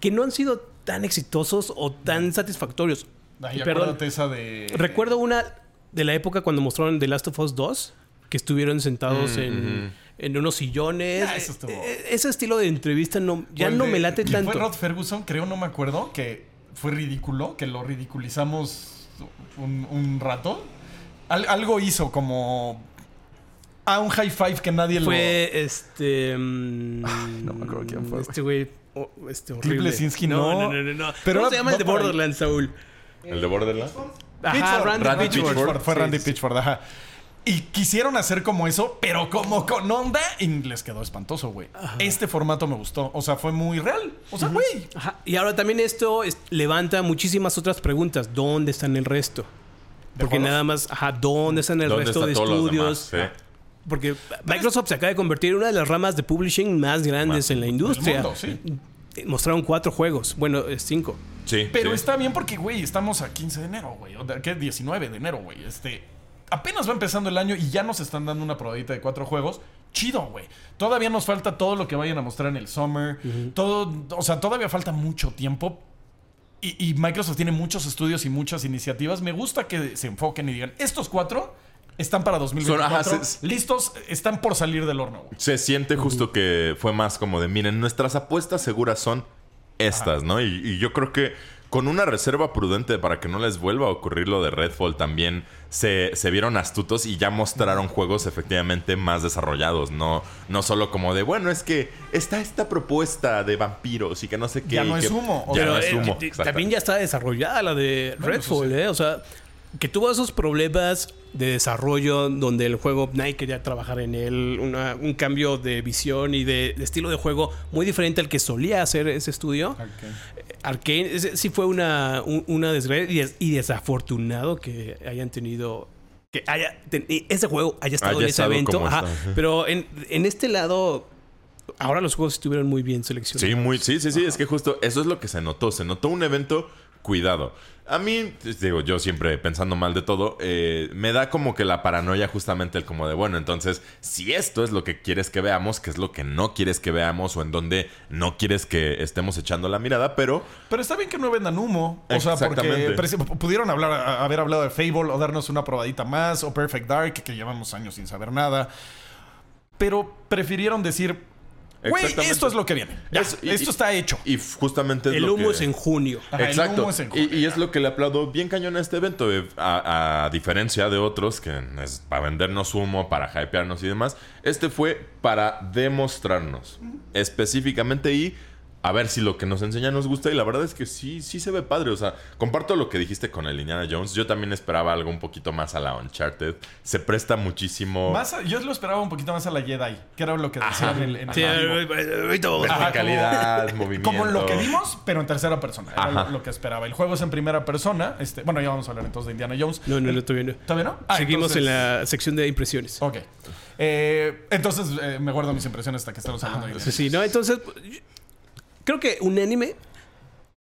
que no han sido tan exitosos o tan satisfactorios.
Ay,
Perdón,
esa de...
recuerdo una de la época cuando mostraron The Last of Us 2 que estuvieron sentados
Mm,
en, en unos sillones.
Ah, eso estuvo-
Eh, Ese estilo de entrevista no, ya
el
no
de-
me late
¿quién
tanto.
Fue Rod Ferguson, creo, no me acuerdo, que fue ridículo, que lo ridiculizamos un, un rato. Al- algo hizo como. A un high five que nadie
Fue este. mm,
no me acuerdo quién fue,
Este güey. oh, este horrible. No.
no.
No, no, no.
Pero
¿Cómo
era-
se llama el de. Borderlands, Saúl?
¿El de Borderlands?
Ajá,
Pitchford,
Randy,
Randy
Pitchford.
Pitchford.
Fue
Sí,
Randy
sí.
Pitchford, ajá. Y quisieron hacer como eso, pero como con onda, y les quedó espantoso, güey. Este formato me gustó. O sea, fue muy real. O sea, güey.
Y ahora también esto es- levanta muchísimas otras preguntas. ¿Dónde están el resto? Porque
juegos?
nada más, ajá, ¿dónde están el
¿Dónde
resto de estudios?
demás? Sí.
Porque Microsoft se acaba de convertir en una de las ramas de publishing más grandes
Más
en la industria.
mundo, sí.
Eh, Mostraron cuatro juegos. Bueno, eh, cinco.
Sí,
Pero
sí.
está bien porque, güey, estamos a 15 de enero, güey. ¿Qué? 19 de enero, güey. Este. Apenas va empezando el año y ya nos están dando una probadita de cuatro juegos. Chido, güey. Todavía nos falta todo lo que vayan a mostrar en el Summer. Todo. O sea, todavía falta mucho tiempo. Y, y Microsoft tiene muchos estudios y muchas iniciativas. Me gusta que se enfoquen y digan: estos cuatro están para 2024.
Son- ajá, se-
listos, están por salir del horno, güey.
Se siente justo que fue más como de, miren, nuestras apuestas seguras son estas, ¿no? Y, y yo creo que con una reserva prudente para que no les vuelva a ocurrir lo de Redfall también se, se vieron astutos y ya mostraron juegos efectivamente más desarrollados, no, no solo como de, bueno, es que está esta propuesta de vampiros y que no sé qué.
Ya no
que-
es humo.
Ya
Pero
no es
eh,
humo.
también ya está desarrollada la de
Bueno,
Redfall,
sí.
¿eh? O sea, que tuvo esos problemas de desarrollo donde el juego nadie quería trabajar en él, una- un cambio de visión y de, de estilo de juego muy diferente al que solía hacer ese estudio. Arkane ese sí fue una, un- una desgracia y, des- y desafortunado que hayan tenido que haya ten- ese juego haya estado
Haya
en ese
estado
evento. Ajá. Pero en, en este lado, ahora los juegos estuvieron muy bien seleccionados.
Sí, muy, sí, sí, sí, es que justo eso es lo que se notó. Se notó un evento cuidado. A mí, digo, yo siempre pensando mal de todo, eh, me da como que la paranoia justamente el como de, bueno, entonces, si esto es lo que quieres que veamos, qué es lo que no quieres que veamos o en donde no quieres que estemos echando la mirada, pero
Pero está bien que no vendan humo. O sea, porque pudieron hablar, haber hablado de Fable o darnos una probadita más, o Perfect Dark, que llevamos años sin saber nada. Pero prefirieron decir, güey, esto es lo que viene. Ya,
Es- y-
esto está hecho.
y justamente es
El
lo
humo
que-
es en junio.
Ajá, el
Exacto.
humo es en
y,
junio,
y es lo que le aplaudo bien cañón a este evento. eh, A, a diferencia de otros, que es para vendernos humo, para hypearnos y demás. Este fue para demostrarnos específicamente y a ver si lo que nos enseña nos gusta. Y la verdad es que sí, sí se ve padre. O sea, comparto lo que dijiste con el Indiana Jones. Yo también esperaba algo un poquito más a la Uncharted. Se presta muchísimo.
Más a- yo lo esperaba un poquito más a la Jedi, que era lo que decían en el, en
Sí,
vivo.
ahorita vamos a-
Ajá, como-
calidad, *laughs* movimiento.
Como lo que vimos, pero en tercera persona. Era
Ajá.
lo, lo que esperaba. El juego es en primera persona. Este, bueno, ya vamos a hablar entonces de Indiana Jones.
No, no, no, todavía no.
¿Todavía no? Ah,
Seguimos
entonces-
en la sección de impresiones.
Ok. Eh, entonces eh, me guardo mis impresiones hasta que estamos hablando de
Sí, sí, no, entonces yo- creo que un anime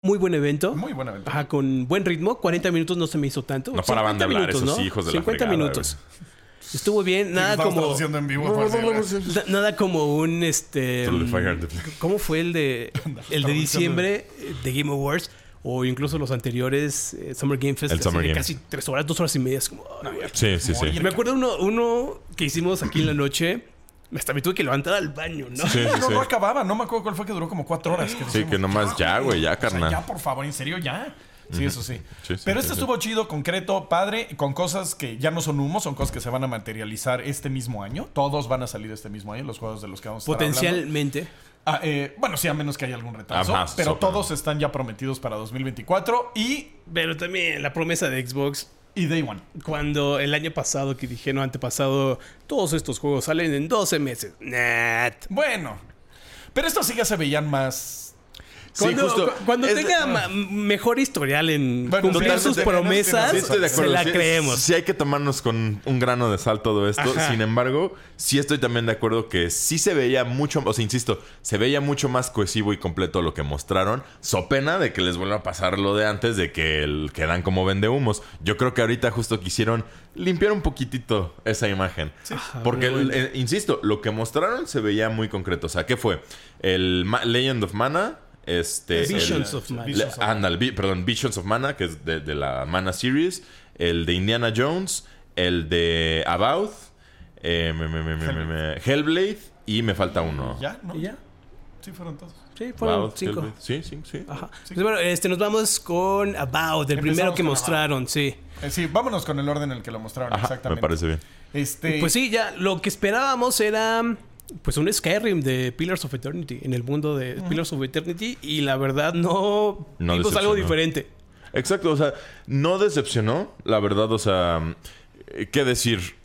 muy buen evento.
Muy buena evento.
Ajá, con buen ritmo. 40 minutos no se me hizo tanto.
No paraban de
50
hablar
minutos,
esos
¿no?
hijos de la
50
fregada,
minutos. Estuvo bien, nada
Estamos
como
en vivo. *laughs*
nada como un este
fire.
¿Cómo fue el de *laughs* el de diciembre de Game Awards o incluso los anteriores eh, Summer Game Fest
El Summer Game.
casi tres horas, dos horas y media. es como.
Sí, sí, sí.
Me acuerdo uno, uno que hicimos aquí en la noche. Hasta me tuve que levantar al baño, ¿no?
Sí, sí,
no,
sí.
no acababa. No me acuerdo cuál fue que duró como cuatro horas. que
Sí, que nomás ya, güey, ya,
O sea,
carnal.
ya, por favor, en serio, ya. Sí, eso sí.
Sí, sí,
Pero
sí,
este
sí.
estuvo chido, concreto, padre, con cosas que ya no son humo, son cosas que se van a materializar este mismo año. Todos van a salir este mismo año, los juegos de los que vamos a estar hablando.
Potencialmente.
Ah, eh, bueno, sí, a menos que haya algún retraso.
Ajá,
pero todos están ya prometidos para 2024 y,
Pero también la promesa de Xbox.
Y Day One.
Cuando el año pasado que dijeron antepasado, todos estos juegos salen en 12 meses. Nah.
Bueno, pero estos sí ya se veían más.
Sí,
Cuando,
justo.
cu- cuando
Es de-
tenga mejor historial en
Bueno,
cumplir sus promesas,
Sí,
estoy de acuerdo.
se la
Sí,
creemos.
Sí hay que tomarnos con un grano de sal todo esto.
Ajá.
Sin embargo, sí estoy también de acuerdo que sí se veía mucho, o sea, insisto, se veía mucho más cohesivo y completo lo que mostraron. So pena de que les vuelva a pasar lo de antes, de que el, quedan como vendehumos. Yo creo que ahorita justo quisieron limpiar un poquitito esa imagen. Porque, el- eh, insisto, lo que mostraron se veía muy concreto. O sea, ¿qué fue? El Ma- Legend of Mana. Este,
Visions
el-
of Mana.
Visions of
Le- Anda, el vi- perdón, Visions of Mana, que es de, de la Mana Series, el de Indiana Jones, el de About, eh, me- me- me- me- me- me- Hellblade y me falta uno.
¿Ya? ¿No?
¿Y ya?
Sí, fueron todos.
Sí, fueron
Wow,
cinco.
Hellblade. Sí, sí, sí.
Ajá.
Sí.
Pues bueno, este, nos vamos con About, el
Empezamos
primero que mostraron, sí.
Eh, sí, vámonos con el orden en el que lo mostraron.
Ajá, me
exactamente.
parece bien.
Este,
Pues sí, ya lo que esperábamos era pues un Skyrim de Pillars of Eternity, en el mundo de Pillars of Eternity, y la verdad no,
No
vimos algo diferente.
Exacto, o sea, no decepcionó, la verdad, o sea, ¿qué decir?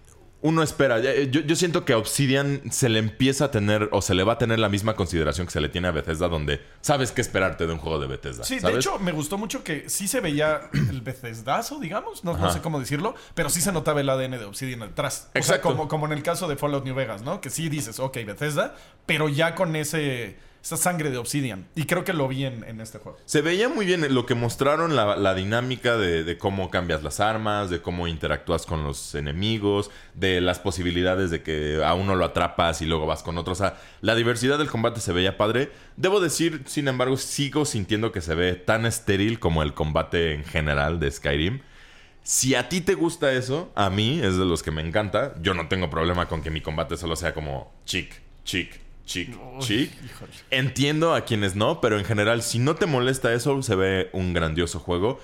Uno espera, eh, yo, yo siento que a Obsidian se le empieza a tener, o se le va a tener la misma consideración que se le tiene a Bethesda, donde sabes qué esperarte de un juego de Bethesda.
Sí, de hecho, me gustó mucho que sí se veía *clears throat* el Bethesdazo, digamos. No, sé cómo decirlo, pero sí se notaba el ADN de Obsidian detrás. O sea,
Exacto.
como, como en el caso de Fallout New Vegas, ¿no? Que sí dices, ok, Bethesda, pero ya con ese esa sangre de Obsidian. Y creo que lo vi en, en este juego.
Se veía muy bien lo que mostraron, la, la dinámica de, de cómo cambias las armas, de cómo interactúas con los enemigos, de las posibilidades de que a uno lo atrapas y luego vas con otro. O sea, la diversidad del combate se veía padre. Debo decir, sin embargo, sigo sintiendo que se ve tan estéril como el combate en general de Skyrim. Si a ti te gusta eso, a mí es de los que me encanta. Yo no tengo problema con que mi combate solo sea como chic, chic, chic, chic.
Híjole.
Entiendo a quienes no, pero en general, si no te molesta eso, se ve un grandioso juego.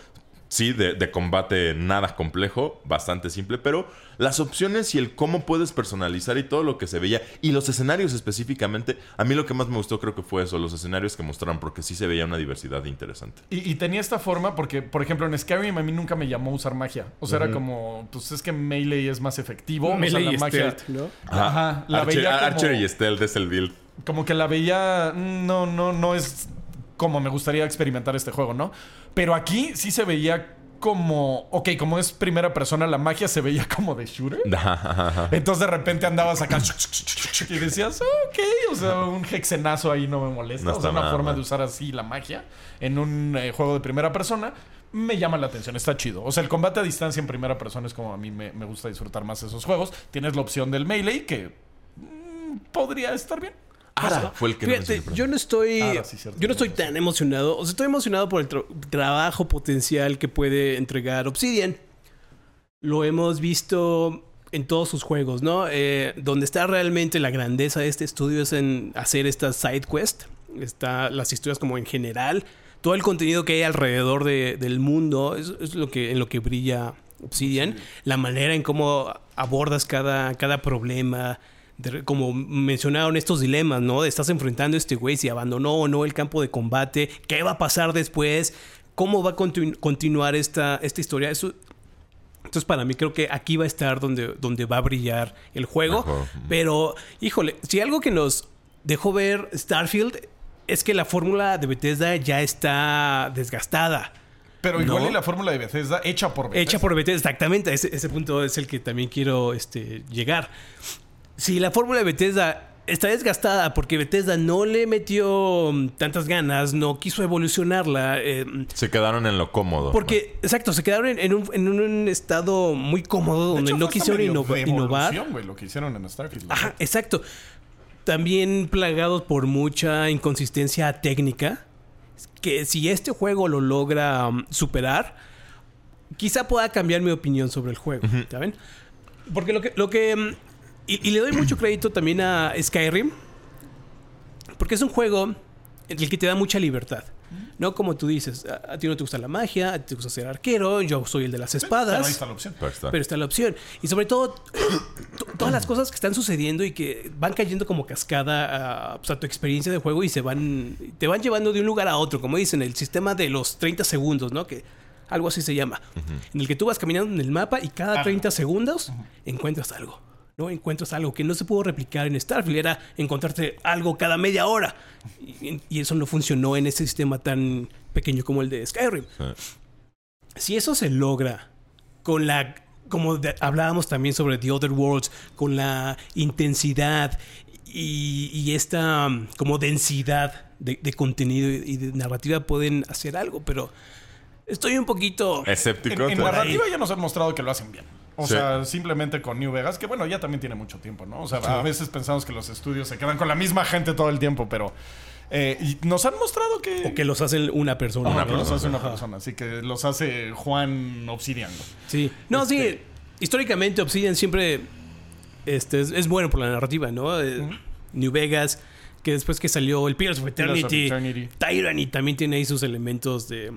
Sí, de, de combate nada complejo, bastante simple, pero las opciones y el cómo puedes personalizar y todo lo que se veía, y los escenarios específicamente, a mí lo que más me gustó creo que fue eso, los escenarios que mostraron, porque sí se veía una diversidad interesante.
Y, y tenía esta forma porque, por ejemplo, en Skyrim a mí nunca me llamó usar magia. O sea, era como, pues es que Melee es más efectivo. o sea,
Melee
la
y
magia.
Stealth, ¿no?
Ajá, la
Archer,
veía como-
Archer y Stealth es el build.
como que la veía. mm, No, no, no es como me gustaría experimentar este juego, ¿no? Pero aquí sí se veía como. Ok, como es primera persona, la magia se veía como de shooter. Entonces de repente andabas acá y decías, ok, o sea, un hexenazo ahí no me molesta.
No
o sea, una
nada
forma de usar así la magia en un eh, juego de primera persona. Me llama la atención, está chido. O sea, el combate a distancia en primera persona es como a mí me, me gusta disfrutar más esos juegos. Tienes la opción del melee que mm, podría estar bien.
Ara fue el que no
Fíjate,
mencioné,
yo no estoy.
Ah, sí, cierto,
yo no estoy tan emocionado. O sea, estoy emocionado por el tra- trabajo potencial que puede entregar Obsidian. Lo hemos visto en todos sus juegos, ¿no? Eh, donde está realmente la grandeza de este estudio es en hacer estas side quest. Está las historias como en general. Todo el contenido que hay alrededor de- del mundo es, es lo que, en lo que brilla Obsidian. La manera en cómo abordas cada, cada problema. De- como mencionaron estos dilemas, ¿no? De estás enfrentando a este güey, si abandonó o no el campo de combate, qué va a pasar después, cómo va a continu- continuar esta, esta historia. Eso, entonces, para mí creo que aquí va a estar donde, donde va a brillar el juego. Pero, híjole, si algo que nos dejó ver Starfield es que la fórmula de Bethesda ya está desgastada.
Pero igual
¿No?
y la fórmula de Bethesda hecha por Bethesda.
Hecha por Bethesda, exactamente. Ese, ese punto es el que también quiero este, llegar. Si la fórmula de Bethesda está desgastada porque Bethesda no le metió mm, tantas ganas, no quiso evolucionarla, eh,
Se quedaron en lo cómodo.
porque, exacto, se quedaron en, en un, en un estado muy cómodo
De
donde
hecho,
no quisieron innova- innovar.
lo que hicieron en Starfield.
Ajá, exacto. También plagados por mucha inconsistencia técnica. Que si este juego lo logra um, superar, quizá pueda cambiar mi opinión sobre el juego. ¿Saben? Porque lo que. Lo que um, y, y le doy mucho *clears throat* crédito también a Skyrim. Porque es un juego en el que te da mucha libertad. No como tú dices, a, a ti no te gusta la magia, a ti te gusta ser arquero, yo soy el de las
Pero
espadas.
ahí está la opción.
Está.
Pero está la opción. Y sobre todo, to- todas las cosas que están sucediendo y que van cayendo como cascada a, pues, a tu experiencia de juego y se van. te van llevando de un lugar a otro. Como dicen, el sistema de los 30 segundos, ¿no? Que algo así se llama. En el que tú vas caminando en el mapa y cada
Ah.
30 segundos encuentras algo. ¿No? Encuentras algo que no se pudo replicar en Starfield. Era encontrarte algo cada media hora. Y, y eso no funcionó en ese sistema tan pequeño como el de Skyrim
Sí.
si eso se logra con la como de- hablábamos también sobre The Other Worlds con la intensidad y, y esta um, como densidad de, de contenido y de narrativa pueden hacer algo pero estoy un poquito
Escéptico.
En, en narrativa ya nos han mostrado que lo hacen bien. O
Sí.
sea, simplemente con New Vegas, que bueno, ya también tiene mucho tiempo, ¿no? O sea, a veces pensamos que los estudios se quedan con la misma gente todo el tiempo, pero eh, y nos han mostrado que,
o que los hace una persona
Una
los
persona,
hace una persona. Así que los hace Juan Obsidian.
sí no sí
Este-
históricamente Obsidian siempre este, es, es bueno por la narrativa, ¿no? Eh, New Vegas, que después que salió el Pillars of
Pillars of
Eternity,
Eternity.
Tyranny también tiene ahí sus elementos de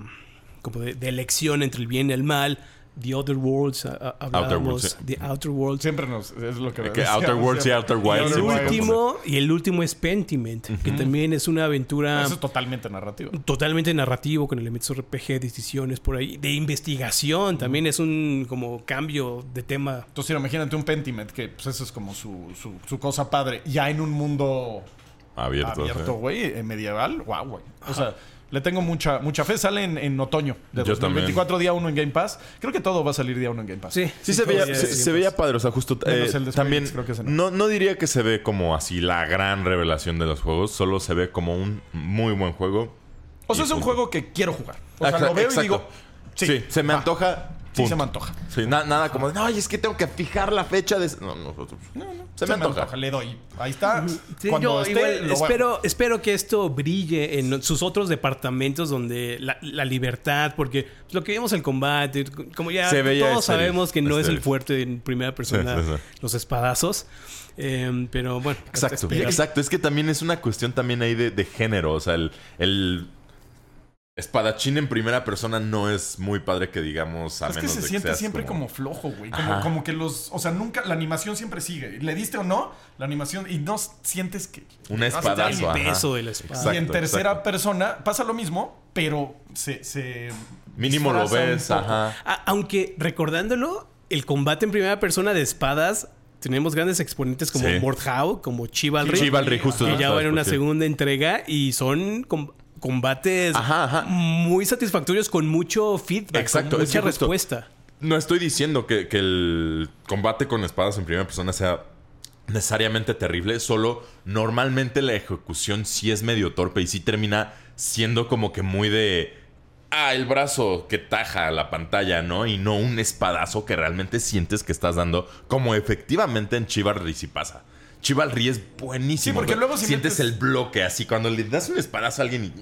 como de, de elección entre el bien y el mal. The Other Worlds, a- a- hablábamos,
Worlds, sí.
The Outer Worlds.
Siempre nos. Es lo que.
Que Outer Worlds y. Outer Wilds.
El
Outer
último, y el último es Pentiment, que también es una aventura
Eso es totalmente narrativo.
totalmente narrativo con elementos RPG, decisiones por ahí, de investigación, también es un como cambio de tema.
Entonces, imagínate un Pentiment, que pues eso es como su, su, su cosa padre. Ya en un mundo
Abierto.
abierto, güey, eh, medieval. Wow, güey. O sea, le tengo mucha, mucha fe. Sale en, en otoño de
Yo
2024, día 1 en Game Pass. Creo que todo va a salir día 1 en Game Pass.
Sí,
Sí, se, veía, se, se veía padre, o sea, justo eh, también
creo que no.
no. No, diría que se ve como así la gran revelación de los juegos, solo se ve como un muy buen juego.
O sea, es un
punto.
juego que quiero jugar. O sea,
Exacto,
lo veo
exacto.
y digo.
Sí, se me
va.
antoja.
Sí,
punto.
se me antoja.
Sí, na- nada como de, no, es que tengo que fijar la fecha de... No, nosotros.
No, no.
Se me antoja.
Le doy. Ahí está.
Sí,
Cuando
yo
esté,
igual
lo voy a-
espero, espero que esto brille en sus otros departamentos donde la, la libertad, porque pues, lo que vimos el combate, como ya
Se veía
todos
estéril,
sabemos que no es el
estéril.
fuerte en primera persona,
Sí, sí, sí.
los espadazos. Eh, pero bueno,
Exacto,
espero.
exacto. Es que también es una cuestión también ahí de, de género. O sea, el, el espadachín en primera persona no es muy padre que digamos a
Es que
menos
se
de
siente
seas
siempre como, flojo, güey. Como, que los. O sea, nunca. La animación siempre sigue. Le diste o no, la animación. Y no sientes que.
Un
vas a
espadazo, ajá.
peso de la espada.
Exacto,
y en tercera
exacto.
persona pasa lo mismo, pero se. se
Mínimo lo ves, ajá.
A- aunque recordándolo, el combate en primera persona de espadas, tenemos grandes exponentes como
Sí.
Mordhau, como Chivalry.
Chivalry, justo.
que ya
¿sabes
van en una segunda entrega y son combates
Ajá, ajá.
muy satisfactorios con mucho feedback,
Exacto,
con
es
mucha respuesta.
No estoy diciendo que, que el combate con espadas en primera persona sea necesariamente terrible, solo normalmente la ejecución sí es medio torpe y sí termina siendo como que muy de... Ah, el brazo que taja la pantalla, ¿no? Y no un espadazo que realmente sientes que estás dando, como efectivamente en Chivalry sí pasa. Chivalry es buenísimo.
Sí, porque luego si
sientes
metes-
el bloque así. Cuando le das un espadazo a alguien y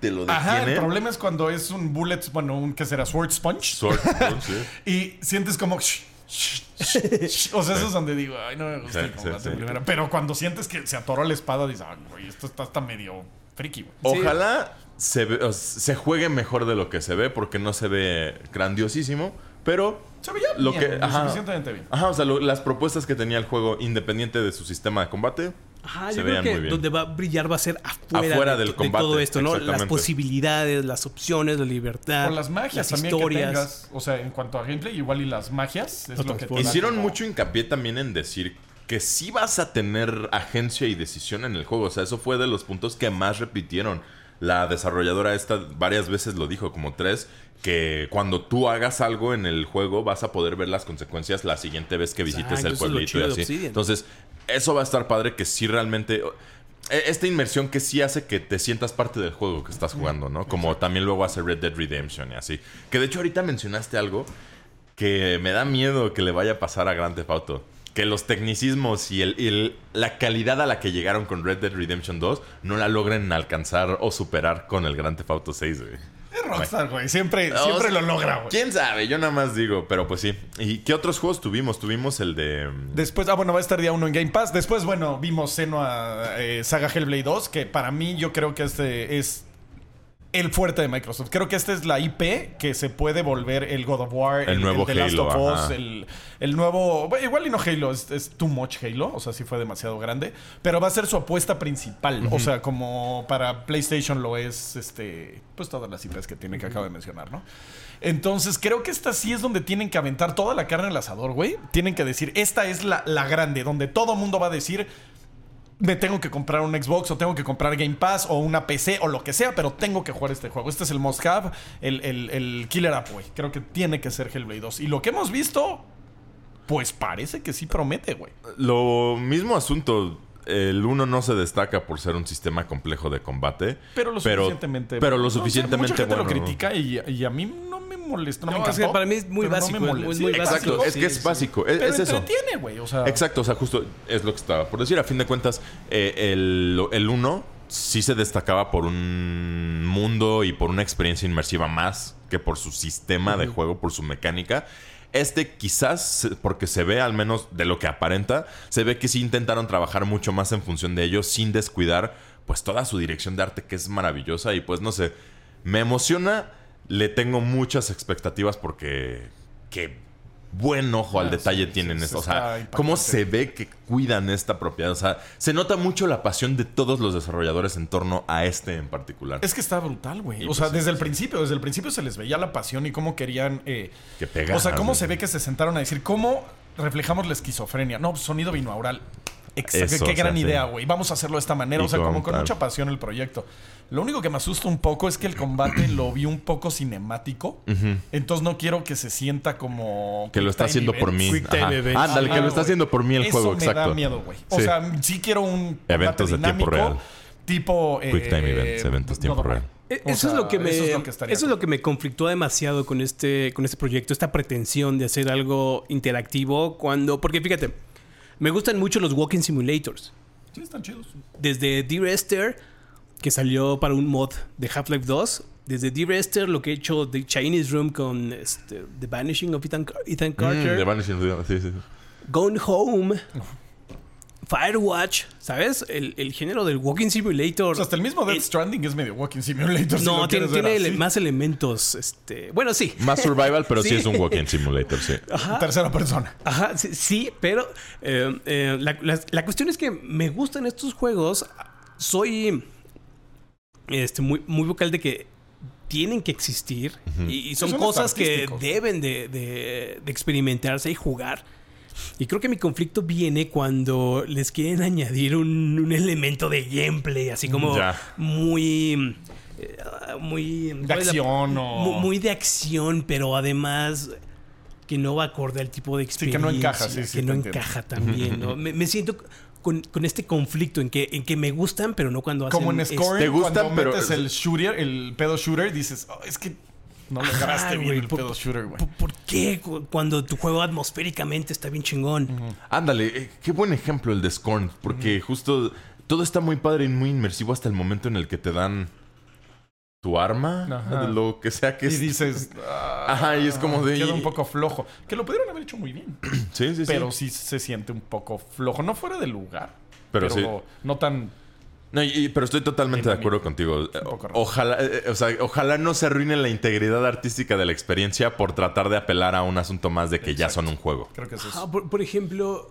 te lo detiene.
Ajá, el problema es cuando es un bullet, bueno, un que será sword sponge.
Sword, *laughs* sword, sí.
Y sientes como. O sea, eso es donde digo, ay, no me gusta el combate
sí, sí.
primera. Pero cuando sientes que se atoró la espada, dices, ay, güey, esto está hasta medio friki, güey.
Sí.
Ojalá se, ve- o sea, se juegue mejor de lo que se ve, porque no se ve grandiosísimo, pero
Se veía
lo
bien,
que ajá,
suficientemente bien.
Ajá, o sea, lo- las propuestas que tenía el juego independiente de su sistema de combate
Ajá,
se
yo creo que
muy bien.
donde va a brillar va a ser afuera,
Afuera
de,
del
de
combate,
todo esto, ¿no? Las posibilidades, las opciones, la libertad,
Con las magias
las
también
historias.
que tengas. O sea, en cuanto a gameplay, igual y las magias es
No
lo que
Hicieron
como-
mucho hincapié también en decir que sí vas a tener agencia y decisión en el juego. O sea, eso fue de los puntos que más repitieron. La desarrolladora esta varias veces lo dijo, como tres, que cuando tú hagas algo en el juego vas a poder ver las consecuencias la siguiente vez que visites
Exacto,
el pueblito
chido
y así.
Obsidian.
Entonces, eso va a estar padre que sí realmente... e- Esta inmersión que sí hace que te sientas parte del juego que estás jugando, ¿no? Como también luego hace Red Dead Redemption y así. Que de hecho ahorita mencionaste algo que me da miedo que le vaya a pasar a Grand Theft Auto. Que los tecnicismos y, el, y el- la calidad a la que llegaron con Red Dead Redemption 2 no la logren alcanzar o superar con el Grand Theft Auto 6, güey.
Es Rockstar, güey. Siempre, siempre
sea,
lo logra, güey.
¿Quién sabe? Yo nada más digo, pero pues sí. ¿Y qué otros juegos tuvimos? Tuvimos el de... mm,
Después, ah, bueno, va a estar día uno en Game Pass. Después, bueno, vimos Senua eh, Saga Hellblade 2, que para mí yo creo que este es el fuerte de Microsoft. Creo que esta es la IP que se puede volver el God of War,
El nuevo
The Last
Halo,
of Us, el, el nuevo... bueno, igual y no Halo, es, es too much Halo, o sea, sí fue demasiado grande, pero va a ser su apuesta principal, o sea, como para PlayStation lo es, este, pues todas las IPs que tiene que acabo de mencionar, ¿no? Entonces, creo que esta sí es donde tienen que aventar toda la carne al asador, güey. Tienen que decir, esta es la, la grande, donde todo mundo va a decir, me tengo que comprar un Xbox o tengo que comprar Game Pass o una PC o lo que sea, pero tengo que jugar este juego. Este es el must have, el, el- el killer app, güey. Creo que tiene que ser Hellblade 2. Y lo que hemos visto, pues parece que sí promete, güey.
Lo mismo asunto. El 1 no se destaca por ser un sistema complejo de combate.
Pero lo suficientemente.
Pero lo
no sé,
suficientemente
mucha gente
bueno.
lo critica y, y a mí no me molesta. No, me
No, es que
encantó,
para mí es muy
no
básico,
me
es
molesta.
muy
Sí,
Exacto,
básico.
es que es
sí.
básico. Es,
Pero
es eso.
entretiene, güey. O sea,
Exacto, o sea, justo es lo que estaba por decir. A fin de cuentas, eh, el, el 1 sí se destacaba por un mundo y por una experiencia inmersiva más que por su sistema de juego, por su mecánica. Este quizás, porque se ve al menos de lo que aparenta, se ve que sí intentaron trabajar mucho más en función de ello sin descuidar pues toda su dirección de arte que es maravillosa y pues no sé, me emociona, le tengo muchas expectativas porque qué buen ojo al
Ah,
detalle
sí,
tienen
sí,
esto. O sea, cómo se ve que cuidan esta propiedad. O sea, se nota mucho la pasión de todos los desarrolladores en torno a este en particular.
Es que está brutal, güey. O
pues
sea,
sí,
desde el principio, desde el principio se les veía la pasión y cómo querían. eh,
Que pegara,
o sea, cómo se ve que se sentaron a decir, ¿cómo reflejamos la esquizofrenia? No, sonido binaural. Exacto.
Eso,
Qué gran idea, güey. Vamos a hacerlo de esta manera.
Y
o sea, como con
tal.
mucha pasión el proyecto. Lo único que me asusta un poco es que el combate lo vi un poco cinemático. Entonces no quiero que se sienta como.
Que lo está
quick time
haciendo por
events.
mí. Ándale, que
Ajá,
lo está
güey.
haciendo por mí el
Eso
juego,
me
exacto.
da miedo, güey. O
Sí.
sea, sí quiero un combate
Eventos de tiempo
dinámico,
real.
Tipo.
Quick time
eh,
events, eventos
God
tiempo real.
O
Eso,
sea,
es lo que me,
eso es lo que estaría
lo que me conflictó demasiado con este, con este proyecto, esta pretensión de hacer algo interactivo cuando, porque fíjate, me gustan mucho los walking simulators.
Sí, están chidos.
Desde Dear Esther, que salió para un mod de Half-Life 2, desde Dear Esther, lo que he hecho The Chinese Room con este, The Vanishing of Ethan, Ethan
Mm,
Carter,
The Vanishing sí, sí.
Gone Home, Firewatch, ¿sabes? El, el género del walking simulator.
O sea, hasta el mismo Death
Eh,
Stranding es medio Walking Simulator. si
no,
lo
tiene, tiene ele- más elementos. Este, bueno, sí.
Más survival, pero sí,
Sí.
es un walking simulator, sí.
Tercera persona.
Ajá, sí, sí, pero eh, eh, la, la- la cuestión es que me gustan estos juegos. Soy este, muy, muy vocal de que tienen que existir y, y son
son
cosas que deben de, de- de experimentarse y jugar. Y creo que mi conflicto viene cuando les quieren *laughs* añadir un, un elemento de gameplay, así como
Ya.
muy... eh, muy...
De acción o-
mu- Muy de acción, pero además que no va acorde al tipo de
que
experiencia.
no encaja, sí, sí,
Que no encaja también, ¿no? Me, me siento con, con este conflicto en que, en que me gustan, pero no cuando hacen...
Como en. Scoring,
Te gustan,
cuando
pero-
metes el shooter, el pedo shooter, dices, "Oh, es que no
Ajá,
lograste bien el
por-
pedo shooter, güey.
¿Por, por qué cu- cuando tu juego atmosféricamente está bien chingón?
Ándale, eh, qué buen ejemplo el de Scorn, porque justo todo está muy padre y muy inmersivo hasta el momento en el que te dan tu arma,
Ajá.
de lo que sea que
Y
es.
dices, "Ah, *laughs*
Ajá, y es como de-
Queda un poco flojo. Que lo pudieron haber hecho muy bien.
Sí, sí, sí.
Pero sí se siente un poco flojo. No fuera de lugar.
Pero
Pero,
sí.
no tan.
No, y- pero estoy totalmente de acuerdo contigo. Ojalá, eh, o sea, ojalá no se arruine la integridad artística de la experiencia por tratar de apelar a un asunto más de que ya son un juego.
Creo que es eso.
Ah, por, por ejemplo,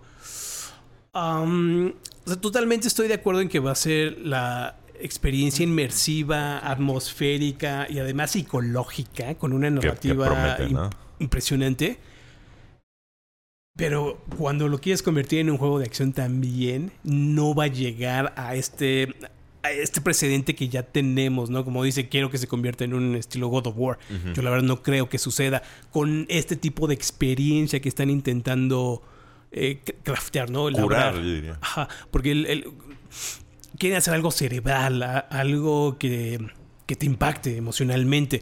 o sea, totalmente estoy de acuerdo en que va a ser la experiencia inmersiva, atmosférica y además psicológica, con una narrativa
promete, ¿no?
im- impresionante. Pero cuando lo quieres convertir en un juego de acción también, no va a llegar a este, a este precedente que ya tenemos, ¿no? Como dice, quiero que se convierta en un estilo God of War. Yo la verdad no creo que suceda con este tipo de experiencia que están intentando eh, craftear, ¿no?
Curar, yo diría.
Ajá, porque el, el- quieren hacer algo cerebral, a- algo que, que te impacte emocionalmente.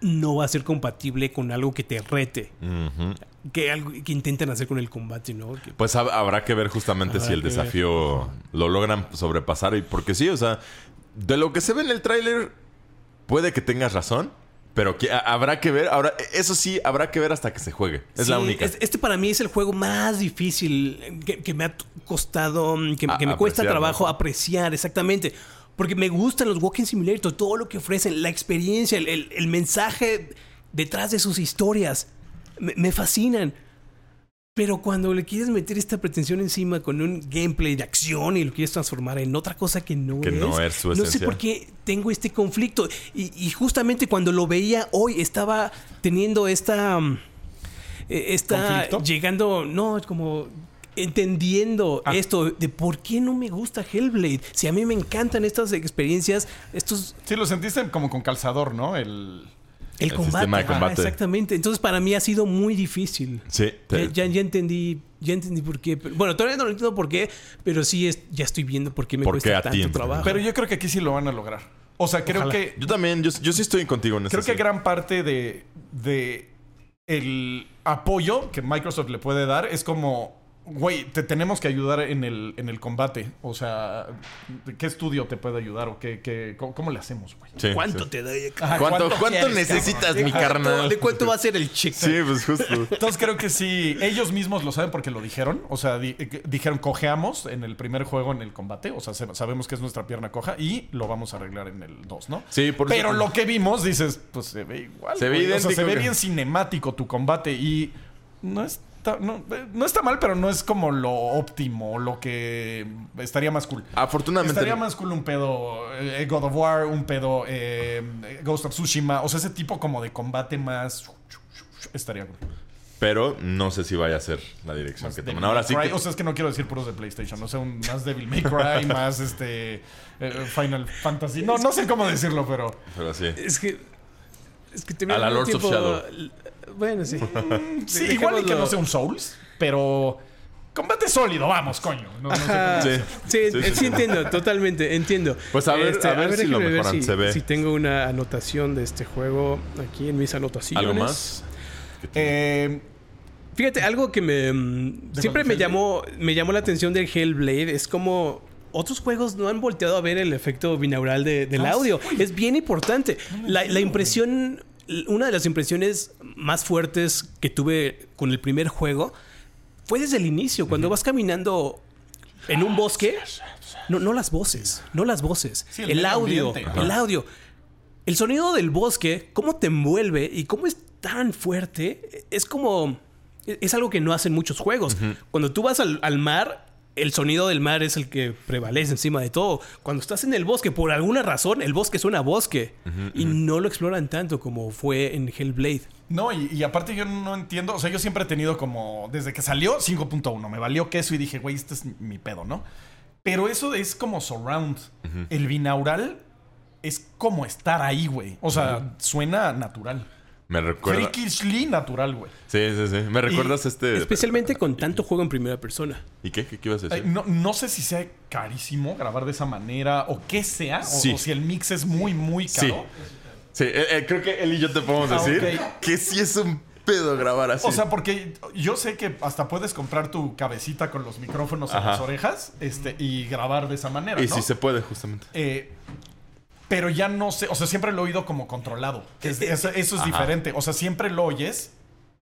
No va a ser compatible con algo que te rete.
Ujú.
Que algo que intentan hacer con el combate, ¿no? Que-
Pues hab- habrá que ver justamente si el
ver.
desafío lo logran sobrepasar. Y porque sí, o sea, de lo que se ve en el tráiler, puede que tengas razón. Pero que, habrá que ver. Ahora, eso sí, habrá que ver hasta que se juegue. Es la única.
es- este para mí es el juego más difícil que, que me ha costado, mm, que,
A-
que me cuesta trabajo
¿no?
apreciar, exactamente. Porque me gustan los Walking Simulator, todo lo que ofrecen, la experiencia, el, el- el mensaje detrás de sus historias. Me, me fascinan. Pero cuando le quieres meter esta pretensión encima con un gameplay de acción y lo quieres transformar en otra cosa que no
Que
es,
no es su
no sé por qué tengo este conflicto. Y, y justamente cuando lo veía hoy estaba teniendo esta... mm, está
¿Conflicto?
llegando, no, como entendiendo
Ah.
esto de por qué no me gusta Hellblade. Si a mí me encantan estas experiencias, estos
Sí, lo sentiste como con calzador, ¿no? El.
El,
El
combate,
sistema de
Ajá,
combate.
exactamente. Entonces para mí ha sido muy difícil.
Sí, te-
Ya, ya, ya entendí, ya entendí por qué. Pero- bueno, todavía no lo entiendo por qué, pero sí es, ya estoy viendo por qué me
¿Por
cuesta
qué
tanto trabajo.
Pero yo creo que aquí sí lo van a lograr. O sea, creo
Ojalá.
que.
Yo también, yo, yo sí estoy contigo en eso.
Creo que gran parte de, de el apoyo que Microsoft le puede dar es como güey, te tenemos que ayudar en el, en el combate. O sea, ¿qué estudio te puede ayudar o qué, qué- cómo, cómo le hacemos, güey?
Sí,
¿Cuánto
sí.
te doy?
Ajá,
¿Cuánto, cuánto
quieres,
necesitas,
cabrón?
mi carnal?
¿De cuánto va a ser el check?
Sí, pues justo.
Entonces creo que sí, ellos mismos lo saben porque lo dijeron. O sea, di- eh, dijeron cojeamos en el primer juego en el combate. O sea, se- sabemos que es nuestra pierna coja y lo vamos a arreglar en el 2, ¿no?
Sí, por
Pero lo que vimos, dices, pues se ve igual.
Se ve.
O sea, se ve
que-
bien cinemático tu combate y no está, no, eh, no está mal, pero no es como lo óptimo, lo que estaría más cool.
Afortunadamente.
Estaría más cool un pedo eh, God of War, un pedo eh, Ghost of Tsushima. O sea, ese tipo como de combate más... Estaría cool.
Pero no sé si vaya a ser la dirección que
Devil
toman. Ahora sí
Cry.
que.
O sea, es que no quiero decir puros de PlayStation. O sea, un, más Devil May Cry, *laughs* más este... eh, Final Fantasy. No, no sé cómo decirlo, pero...
Pero sí.
Es que. Es que te
A la Lords of Shadow.
Bueno, sí. *laughs*
Sí,
Dejémoslo-
igual y que no sea un Souls, pero... Combate sólido, vamos, coño. No, no sé
Ajá.
cómo-
Sí.
Sí,
Sí, sí,
sí, entiendo, totalmente, entiendo. Este,
Pues a ver- a ver si lo mejoran,
si,
se ve.
si tengo una anotación de este juego aquí en mis anotaciones.
¿Algo más?
Eh,
Fíjate, algo que me mm, siempre me
Hellblade?
llamó me llamó la atención del Hellblade es como otros juegos no han volteado a ver el efecto binaural de- del
Ah,
audio. Es bien importante. la, la impresión, una de las impresiones más fuertes que tuve con el primer juego fue desde el inicio, cuando vas caminando en un bosque. No, no las voces, no las voces.
Sí, el
audio,
ambiente.
el audio. El sonido del bosque, cómo te envuelve y cómo es tan fuerte, es como... Es algo que no hacen muchos juegos. Cuando tú vas al, al mar, el sonido del mar es el que prevalece encima de todo. Cuando estás en el bosque, por alguna razón, el bosque suena a bosque. Y no lo exploran tanto como fue en Hellblade.
No, y, y aparte yo no entiendo, o sea, yo siempre he tenido como, desde que salió 5.1, me valió queso y dije, güey, este es mi pedo, ¿no? Pero eso es como surround. El binaural es como estar ahí, güey. O sea, suena natural.
Me recuerda.
Freakishly natural, güey.
Sí, sí, sí. Me recuerdas este.
Especialmente con tanto juego en primera persona.
¿Y qué? ¿Qué, qué ibas a
Ay,
decir?
No, no sé si sea carísimo grabar de esa manera o qué sea, o-
Sí.
o, si el mix es muy, muy
Sí.
caro.
Sí, eh, eh, creo que él y yo te podemos
Ah,
decir que sí es un pedo grabar así.
O sea, porque yo sé que hasta puedes comprar tu cabecita con los micrófonos en
Ajá.
las orejas este, y grabar de esa manera.
y
¿no?
si se puede, justamente.
Eh, pero ya no sé, o sea, siempre lo he oído como controlado. es- eso, eso es diferente. O sea, siempre lo oyes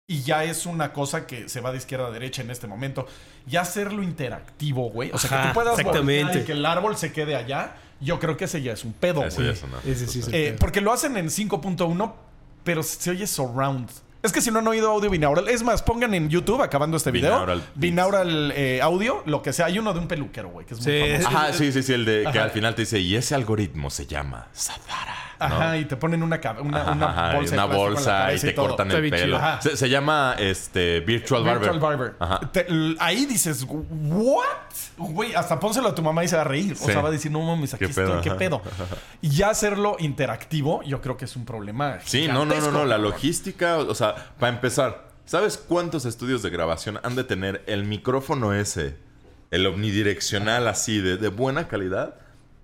y ya es una cosa que se va de izquierda a derecha en este momento. Ya hacerlo interactivo, güey. O sea, que tú puedas
exactamente.
voltear y que el árbol se quede allá. Yo creo que ese ya es un pedo,
Eso
güey.
ya sonó.
Ese sí es el
Eh,
pedo.
porque lo hacen en 5.1, pero se oye surround. Es que si no han oído audio binaural, es más, pongan en YouTube, acabando este video,
Binaural
eh, audio, lo que sea. Hay uno de un peluquero, güey, que es muy
Sí.
famoso.
Ajá, sí, sí, sí, el de que
Ajá.
al final te dice, y ese algoritmo se llama Sadara.
Ajá, y te ponen una, una,
Ajá,
una
ajá,
bolsa,
una y te
todo.
cortan el pelo. Se, se llama este Virtual Barber.
Virtual Barber.
Ajá.
Te- ahí dices, ¿what? Güey, hasta pónselo a tu mamá y se va a reír. O
Sí.
sea, va a decir, no mames, aquí
¿Qué
estoy,
pedo?
qué
Ajá.
pedo. *laughs* Y ya hacerlo interactivo, yo creo que es un problema.
Sí, no, no, no, no. La logística, o sea, para empezar, ¿sabes cuántos estudios de grabación han de tener el micrófono ese, el omnidireccional así, de, de buena calidad?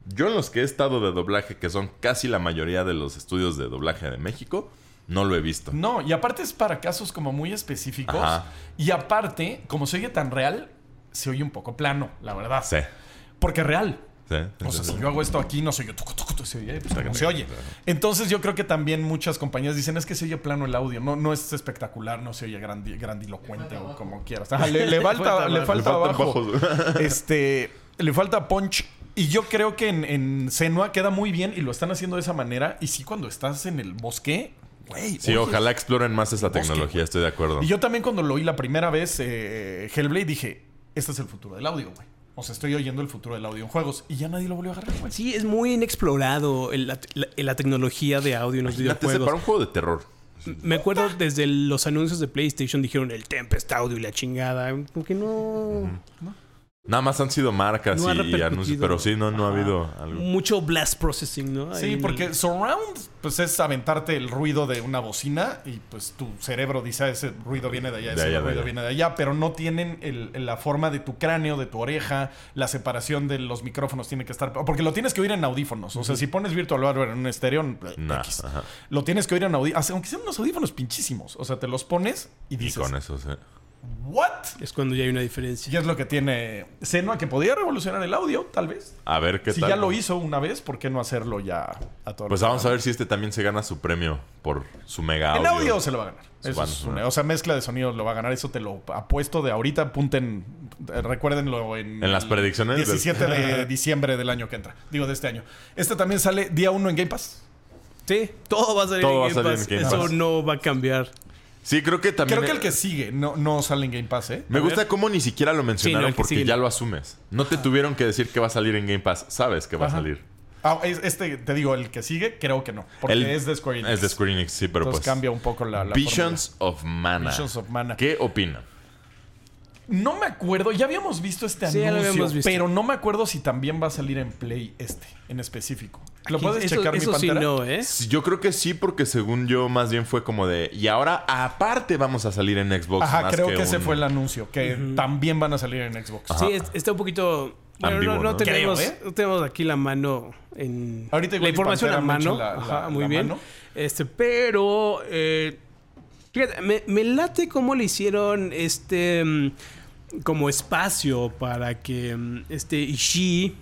Yo en los que he estado de doblaje, que son casi la mayoría de los estudios de doblaje de México, no lo he visto.
No, y aparte es para casos como muy específicos.
Ajá.
Y aparte, como se oye tan real, se oye un poco plano, la verdad.
Sí.
Porque real.
Sí,
O sea,
sí,
si yo hago esto aquí, no se oye, pues, se oye. Entonces yo creo que también muchas compañías dicen, es que se oye plano el audio, no, no es espectacular, no se oye grandi- grandilocuente o como quieras. Ajá, le, le *laughs* falta, le falta
Le *laughs*
este, le falta punch. Y yo creo que en, en Senua queda muy bien y lo están haciendo de esa manera. Y sí, cuando estás en el bosque, güey.
Sí, ojalá exploren más esa
Bosque,
tecnología, estoy de acuerdo.
Y yo también cuando lo oí la primera vez, eh, Hellblade, dije, este es el futuro del audio, güey. O sea, estoy oyendo el futuro del audio en juegos. Y ya nadie lo volvió a agarrar, güey.
Sí, es muy inexplorado el- la, la- la tecnología de audio en los
Imagínate,
videojuegos.
para un juego de terror.
Me acuerdo desde los anuncios de PlayStation dijeron el Tempest Audio y la chingada. Como que no.
Nada más han sido marcas
No
y- y, anuncios, pero sí, no, no ha habido algo.
Mucho blast processing, ¿no? Ahí
Sí, porque
el-
surround, pues es aventarte el ruido de una bocina y pues tu cerebro dice, "Ah, ese ruido viene de allá,
De
ese
allá,
ruido
allá".
viene de allá, pero no tienen el- el- la forma de tu cráneo, de tu oreja, la separación de los micrófonos tiene que estar, porque lo tienes que oír en audífonos. O sea, si pones Virtual Barber en un estéreo,
Nah,
X.
ajá.
lo tienes que oír en audífonos, aunque sean unos audífonos pinchísimos. O sea, te los pones y
Y
dices,
con eso, sí.
¿What?
Es cuando ya hay una diferencia.
Y es lo que tiene Senua, que podía revolucionar el audio, tal vez.
A ver qué
si
tal.
ya lo hizo una vez, ¿por qué no hacerlo ya a todos?
Pues vamos a ver si este también se gana su premio por su mega audio.
El audio se lo va a ganar. Eso es una- o sea, mezcla de sonidos lo va a ganar. Eso te lo apuesto de ahorita. Apunten, eh, recuérdenlo en...
En las predicciones del-
17 de *laughs* diciembre del año que entra. Digo, de este año. Este también sale día 1 en Game Pass.
Sí, todo va a salir,
Todo
en,
va a
Game
salir
Pass.
en Game
Eso
Pass.
no va a cambiar.
Sí, creo que también.
Creo que el que sigue no, no sale en Game Pass, ¿eh?
Me gusta cómo ni siquiera lo mencionaron
Sí, no, el que
porque
sigue
ya lo asumes. No te tuvieron que decir que va a salir en Game Pass. Sabes que va
Ajá.
a salir.
Ah, es- este, te digo, el que sigue, creo que no. Porque
El-
es de Square Enix.
Es de Square Enix, sí, pero
Entonces
pues.
cambia un poco la, la
Visions of Mana.
Visions of Mana.
¿Qué opina?
No me acuerdo, ya habíamos visto este
Sí, ya lo
anuncio,
habíamos visto.
pero no me acuerdo si también va a salir en Play este, en específico. ¿Lo
Aquí-
puedes
eso,
checar,
eso
mi
sí
pantera?
no, ¿eh?
Sí, Yo creo que sí, porque según yo, más bien fue como de. Y ahora, aparte, vamos a salir en Xbox.
Ajá,
más
creo que, ese
un-
fue el anuncio, que también van a salir en Xbox.
Ajá.
Sí, es- está un poquito... Bueno, no, no
¿no?
tenemos,
Creo, ¿eh?
no tenemos aquí la mano en...
Ahorita
la información a mano.
la-
Ajá, muy
la
bien.
mano.
Este, pero... eh, fíjate, me, me late cómo le hicieron este... mm, como espacio para que mm, este Ishii...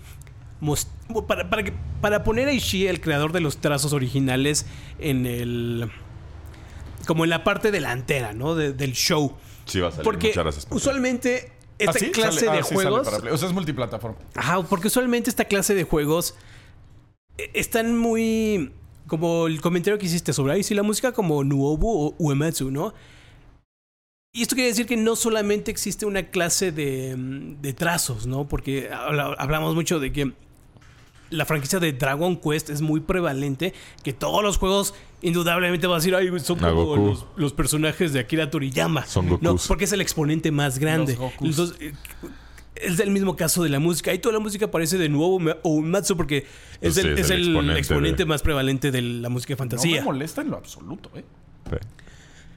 Para, para, que- para poner a Ishii, el creador de los trazos originales, en el... Como en la parte delantera, ¿no? De- del show.
Sí, va a salir.
Porque
Muchas gracias.
usualmente
¿Ah,
esta
sí?
clase
Sale-
de
ah,
juegos...
o sea, es multiplataforma.
Ajá, porque usualmente esta clase de juegos eh, están muy. Como el comentario que hiciste sobre ahí, sí, la música como Nuobu o Uematsu, ¿no? Y esto quiere decir que no solamente existe una clase de, mm, de trazos, ¿no? Porque habla- hablamos mucho de que la franquicia de Dragon Quest es muy prevalente, que todos los juegos indudablemente van a decir, ay, son como
Goku.
los, los personajes de Akira Toriyama.
Son
No,
Gokus.
porque es el exponente más grande.
Los Gokus.
Entonces, eh, es el mismo caso de la música. Ahí toda la música parece de nuevo o Uematsu porque es,
Pues sí,
el,
es
es
el
el
exponente
exponente,
de-
más prevalente de la música de
No me
fantasía.
molesta en lo absoluto, ¿eh?
Pe-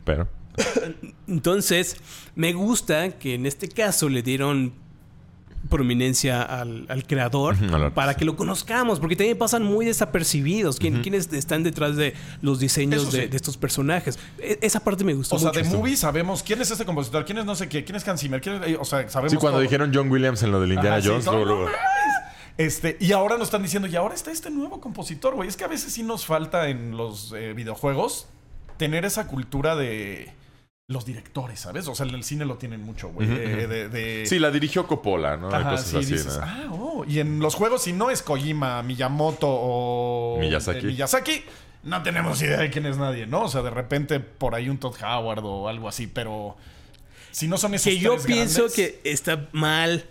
Pero. *coughs*
Entonces, me gusta que en este caso le dieron prominencia al, al creador para que lo conozcamos, porque también pasan muy desapercibidos quién- quiénes están detrás de los diseños de,
sí.
de estos personajes. E- esa parte me gustó
O sea, de movie sabemos quién es este compositor, quién es no sé qué, quién es Hans Zimmer, quién es- eh, o sea, sabemos
Sí, cuando
todo.
dijeron John Williams en lo del Indiana
Ajá,
Jones, luego, luego-.
Este, y ahora nos están diciendo, y ahora está este nuevo compositor, güey. Es que a veces sí nos falta en los eh, videojuegos tener esa cultura de los directores, ¿sabes? O sea, en el cine lo tienen mucho, güey. De,
ujú.
de- de-
Sí, la dirigió Coppola, ¿no? Hay
Ajá,
cosas
sí,
así,
dices,
¿no?
ah, oh. Y en los juegos, si no es Kojima, Miyamoto o
Miyazaki.
eh, Miyazaki, no tenemos idea de quién es nadie, ¿no? O sea, de repente por ahí un Todd Howard o algo así, pero si no son esos
que yo
tres
pienso
grandes-
que está mal,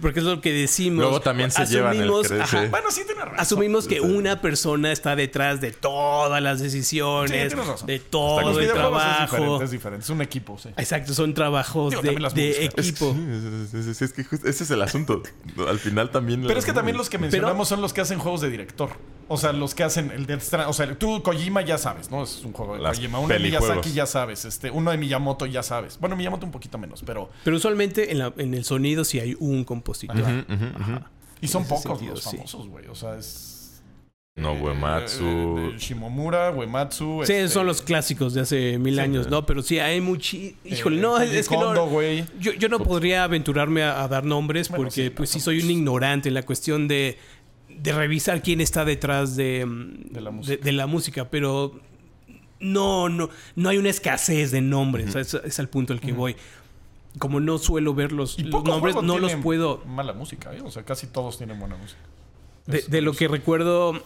porque es lo que decimos.
Luego también se llevan el
ajá,
Bueno, sí tienes razón.
Asumimos que una persona está detrás de todas las decisiones,
razón.
de todo el trabajo.
Es diferente, es diferente. Es un equipo, sí.
Exacto, son trabajos
Digo,
de, de equipo.
sí, es, es- es que justo- ese es el asunto. Al final también.
Pero es que también los que
Pero-
mencionamos son los que hacen juegos de director. O sea, los que hacen el Death Stranding. O sea, tú Kojima ya sabes, ¿no? Es un juego de
Las
Kojima. Uno de. Miyazaki ya sabes. Este, uno de Miyamoto ya sabes. Bueno, Miyamoto un poquito menos, pero...
Pero usualmente en, la- en el sonido sí hay un compositor.
Y son
En ese
pocos
sentido,
los famosos, güey. O sea, es...
No,
eh,
Uematsu.
eh, Shimomura, Uematsu.
Sí,
este,
son los clásicos de hace mil
sí.
años, ¿no? Pero sí hay muchi... Híjole,
eh,
no, es que no... Yo, yo no podría aventurarme a, a dar nombres
Bueno,
porque
sí,
pues sí soy un ignorante en la cuestión de, de revisar quién está detrás de, mm,
De la
de-
música.
de la música, pero no, no, no hay una escasez de nombres, es, es al punto al que voy. Como no suelo ver los, nombres, no los puedo...
Mala música, ¿eh? O sea, casi todos tienen buena música.
De,
Es
de lo que recuerdo...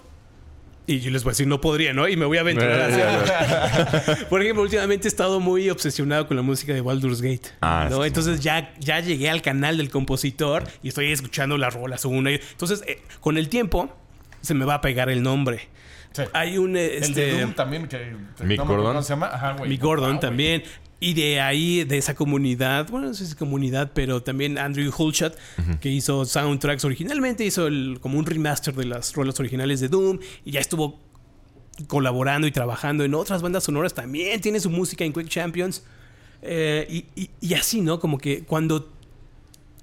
Y yo les voy a decir, no podría, ¿no? Y me voy a aventurar a hacerlo. *laughs* Por ejemplo, últimamente he estado muy obsesionado con la música de Baldur's Gate.
Ah,
¿no?
sí.
Entonces ya, ya llegué al canal del compositor y estoy escuchando las rolas una y... Entonces, eh, con el tiempo, se me va a pegar el nombre.
Sí.
Hay un... eh,
El
Este,
de Doom también, que...
Mick Gordon.
¿Cómo se llama? Ajá, güey.
Mick Gordon
Ah, güey.
también. Y de ahí, de esa comunidad, bueno, no sé si es comunidad, pero también Andrew Hulchat, que hizo soundtracks originalmente, hizo el, como un remaster de las rolas originales de Doom y ya estuvo colaborando y trabajando en otras bandas sonoras. También tiene su música en Quick Champions. Eh, y, y- y así, ¿no? Como que cuando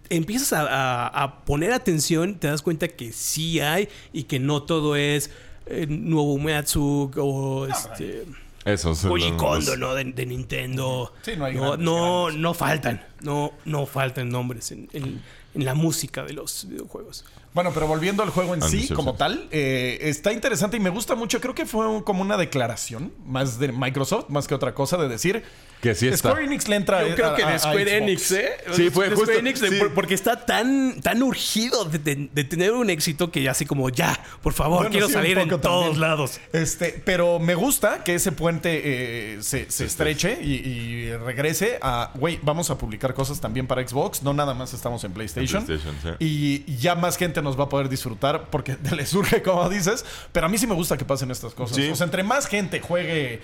empiezas a, a- a poner atención, te das cuenta que sí hay y que no todo es eh, Nuevo Uematsu o este,
Eso es
Koji Kondo, ¿no? De, de Nintendo.
Sí, no hay
no,
grandes,
no,
grandes.
no faltan. No, no faltan nombres en, en- en la música de los videojuegos.
Bueno, pero volviendo al juego en sí,
Ambicioso.
como tal, eh, está interesante y me gusta mucho. Creo que fue un- como una declaración más de Microsoft, más que otra cosa, de decir
Que sí está.
Square Enix le entra
Yo creo
a-
que de Square. Enix, ¿eh?
Sí, fue
de
justo,
Square Enix, de-
sí.
por- porque está tan, tan urgido de, de- de tener un éxito que ya así como, ya, por favor,
Bueno,
quiero
sí,
salir en todos
también.
lados.
Este, pero me gusta que ese puente eh, se, se estreche y, y regrese a, güey, vamos a publicar cosas también para Xbox, no nada más estamos en PlayStation.
En PlayStation, sí.
Y ya más gente nos va a poder disfrutar porque *laughs* le surge, como dices, pero a mí sí me gusta que pasen estas cosas.
Sí.
O sea, entre más gente juegue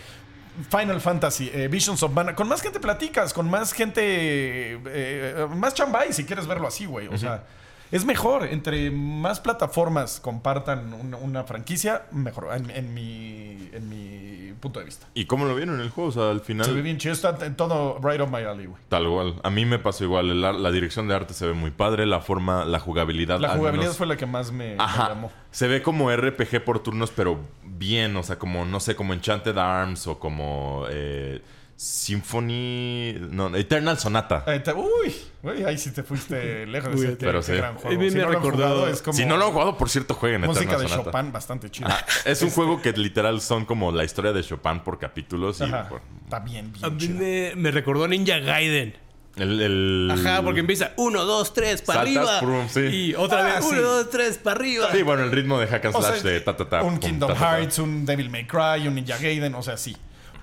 Final Fantasy, eh, Visions of Mana, con más gente platicas, con más gente, eh, más chambay, si quieres verlo así, güey. O sea, es mejor. Entre más plataformas compartan una, una franquicia, mejor, en, en mi, en mi punto de vista.
¿Y cómo lo vieron en el juego? O sea, al final.
Se ve bien chido, está en todo right up my alley, güey.
Tal cual. A mí me pasó igual. La dirección de arte se ve muy padre. La forma, la jugabilidad.
La jugabilidad
menos-
fue la que más me, me
Ajá.
llamó.
Se ve como RPG por turnos, pero bien. O sea, como, no sé, como Enchanted Arms o como eh, Symphony. No, Eternal Sonata.
Uy, güey, ahí sí te fuiste lejos de
Uy,
ese
pero
qué
sí.
gran juego.
A mí
Si
me
no jugado, es como
Si no lo han jugado, por cierto, jueguen
música
Eternal
de
Sonata.
Chopin, bastante chido.
Es un *laughs* juego que literal son como la historia de Chopin por capítulos. Y por-
Está bien, bien
A mí
chido.
me, me recordó Ninja Gaiden.
el, el-
Ajá, porque empieza 1, 2, 3, para arriba.
prum, sí.
Y otra
Ah,
vez
sí.
1, 2, 3, para arriba.
Sí, bueno, el ritmo de hack and
O
slash
sea,
de ta ta ta.
un
pum,
Kingdom
ta, ta, ta.
Hearts, un Devil May Cry, un Ninja Gaiden, o sea, sí.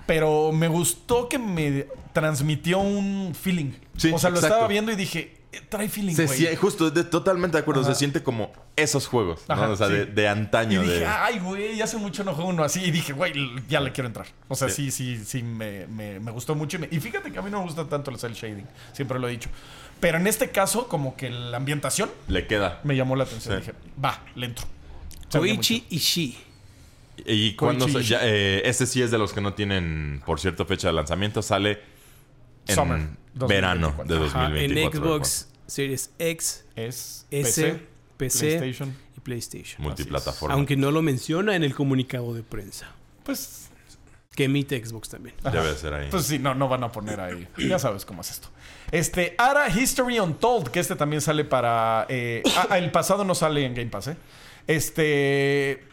Pero me gustó que me transmitió un feeling.
Sí,
o sea, lo
exacto.
estaba viendo y dije, eh, trae feeling,
Se
güey.
justo, de- totalmente de acuerdo.
Ajá.
Se siente como esos juegos, ¿no?
Ajá,
o sea,
sí.
de, de
Y
antaño.
dije,
de...
ay, güey, hace mucho no juego uno así. Y dije, güey, ya le quiero entrar. O sea, sí,
Sí.
sí, sí, me, me- me gustó mucho. Y, me- y fíjate que a mí no me gusta tanto el cel shading. Siempre lo he dicho. Pero en este caso, como que la ambientación
Le queda.
me llamó la atención.
Sí.
Dije, va, le entro.
Koichi. Ishii.
Y cuando
Koichi
se- ya, eh, ese sí es de los que no tienen, por cierto, fecha de lanzamiento. Sale en
Summer,
verano
2024.
de
Ajá,
2024.
en Xbox Series X,
Es
S,
PC,
PC,
PlayStation.
y PlayStation.
Multiplataforma.
Aunque no lo menciona en el comunicado de prensa.
Pues
Que emite Xbox también.
Debe ser ahí.
Pues sí, no, no van a poner ahí. Ya sabes cómo es esto. Este, Ara History Untold, que este también sale para. eh, ah, el pasado no sale en Game Pass, ¿eh? Este.